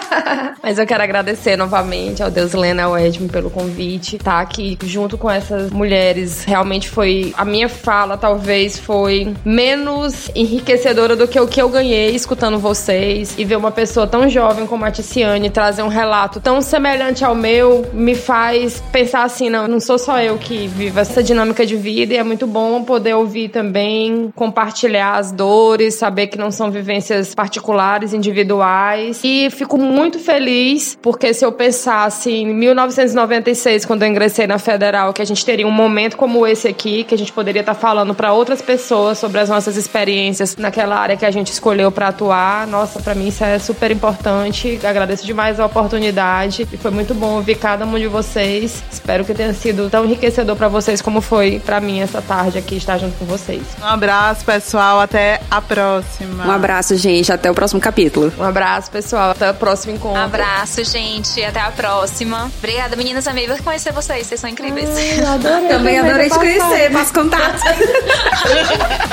Mas eu quero agradecer novamente ao Deus Lena, ao Edmo pelo convite, tá aqui junto com essas mulheres. Realmente foi a minha fala talvez foi menos enriquecedora do que o que eu ganhei escutando vocês e ver uma pessoa tão jovem como a Ticiane trazer um relato tão semelhante ao meu me faz pensar assim, não, não sou só eu que vivo essa dinâmica de vida e é muito bom poder ouvir também, compartilhar as dores, saber que não são vivências particulares, individuais e fico muito feliz porque se eu pensasse em 1996 quando eu ingressei na Federal que a gente teria um momento como esse aqui, que a gente poderia estar falando para outras pessoas sobre as nossas experiências naquela área que a gente escolheu para atuar. Nossa, para mim isso é super importante. Agradeço demais a oportunidade e foi muito bom ouvir cada um de vocês. Espero que tenha sido tão enriquecedor para vocês como foi para mim essa tarde aqui estar junto com vocês. Um abraço, pessoal. Até a próxima. Um abraço, gente. Até o próximo capítulo. Um abraço, pessoal. Até o próximo encontro. Um abraço, gente. Até a próxima. Obrigada, meninas. Amei conhecer vocês. Vocês são incríveis. Eu adorei, também adorei te conhecer. Passo contato.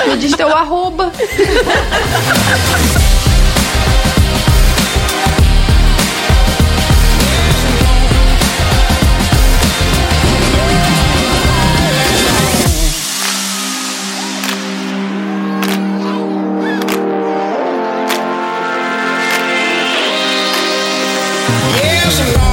Me diz teu arroba. Years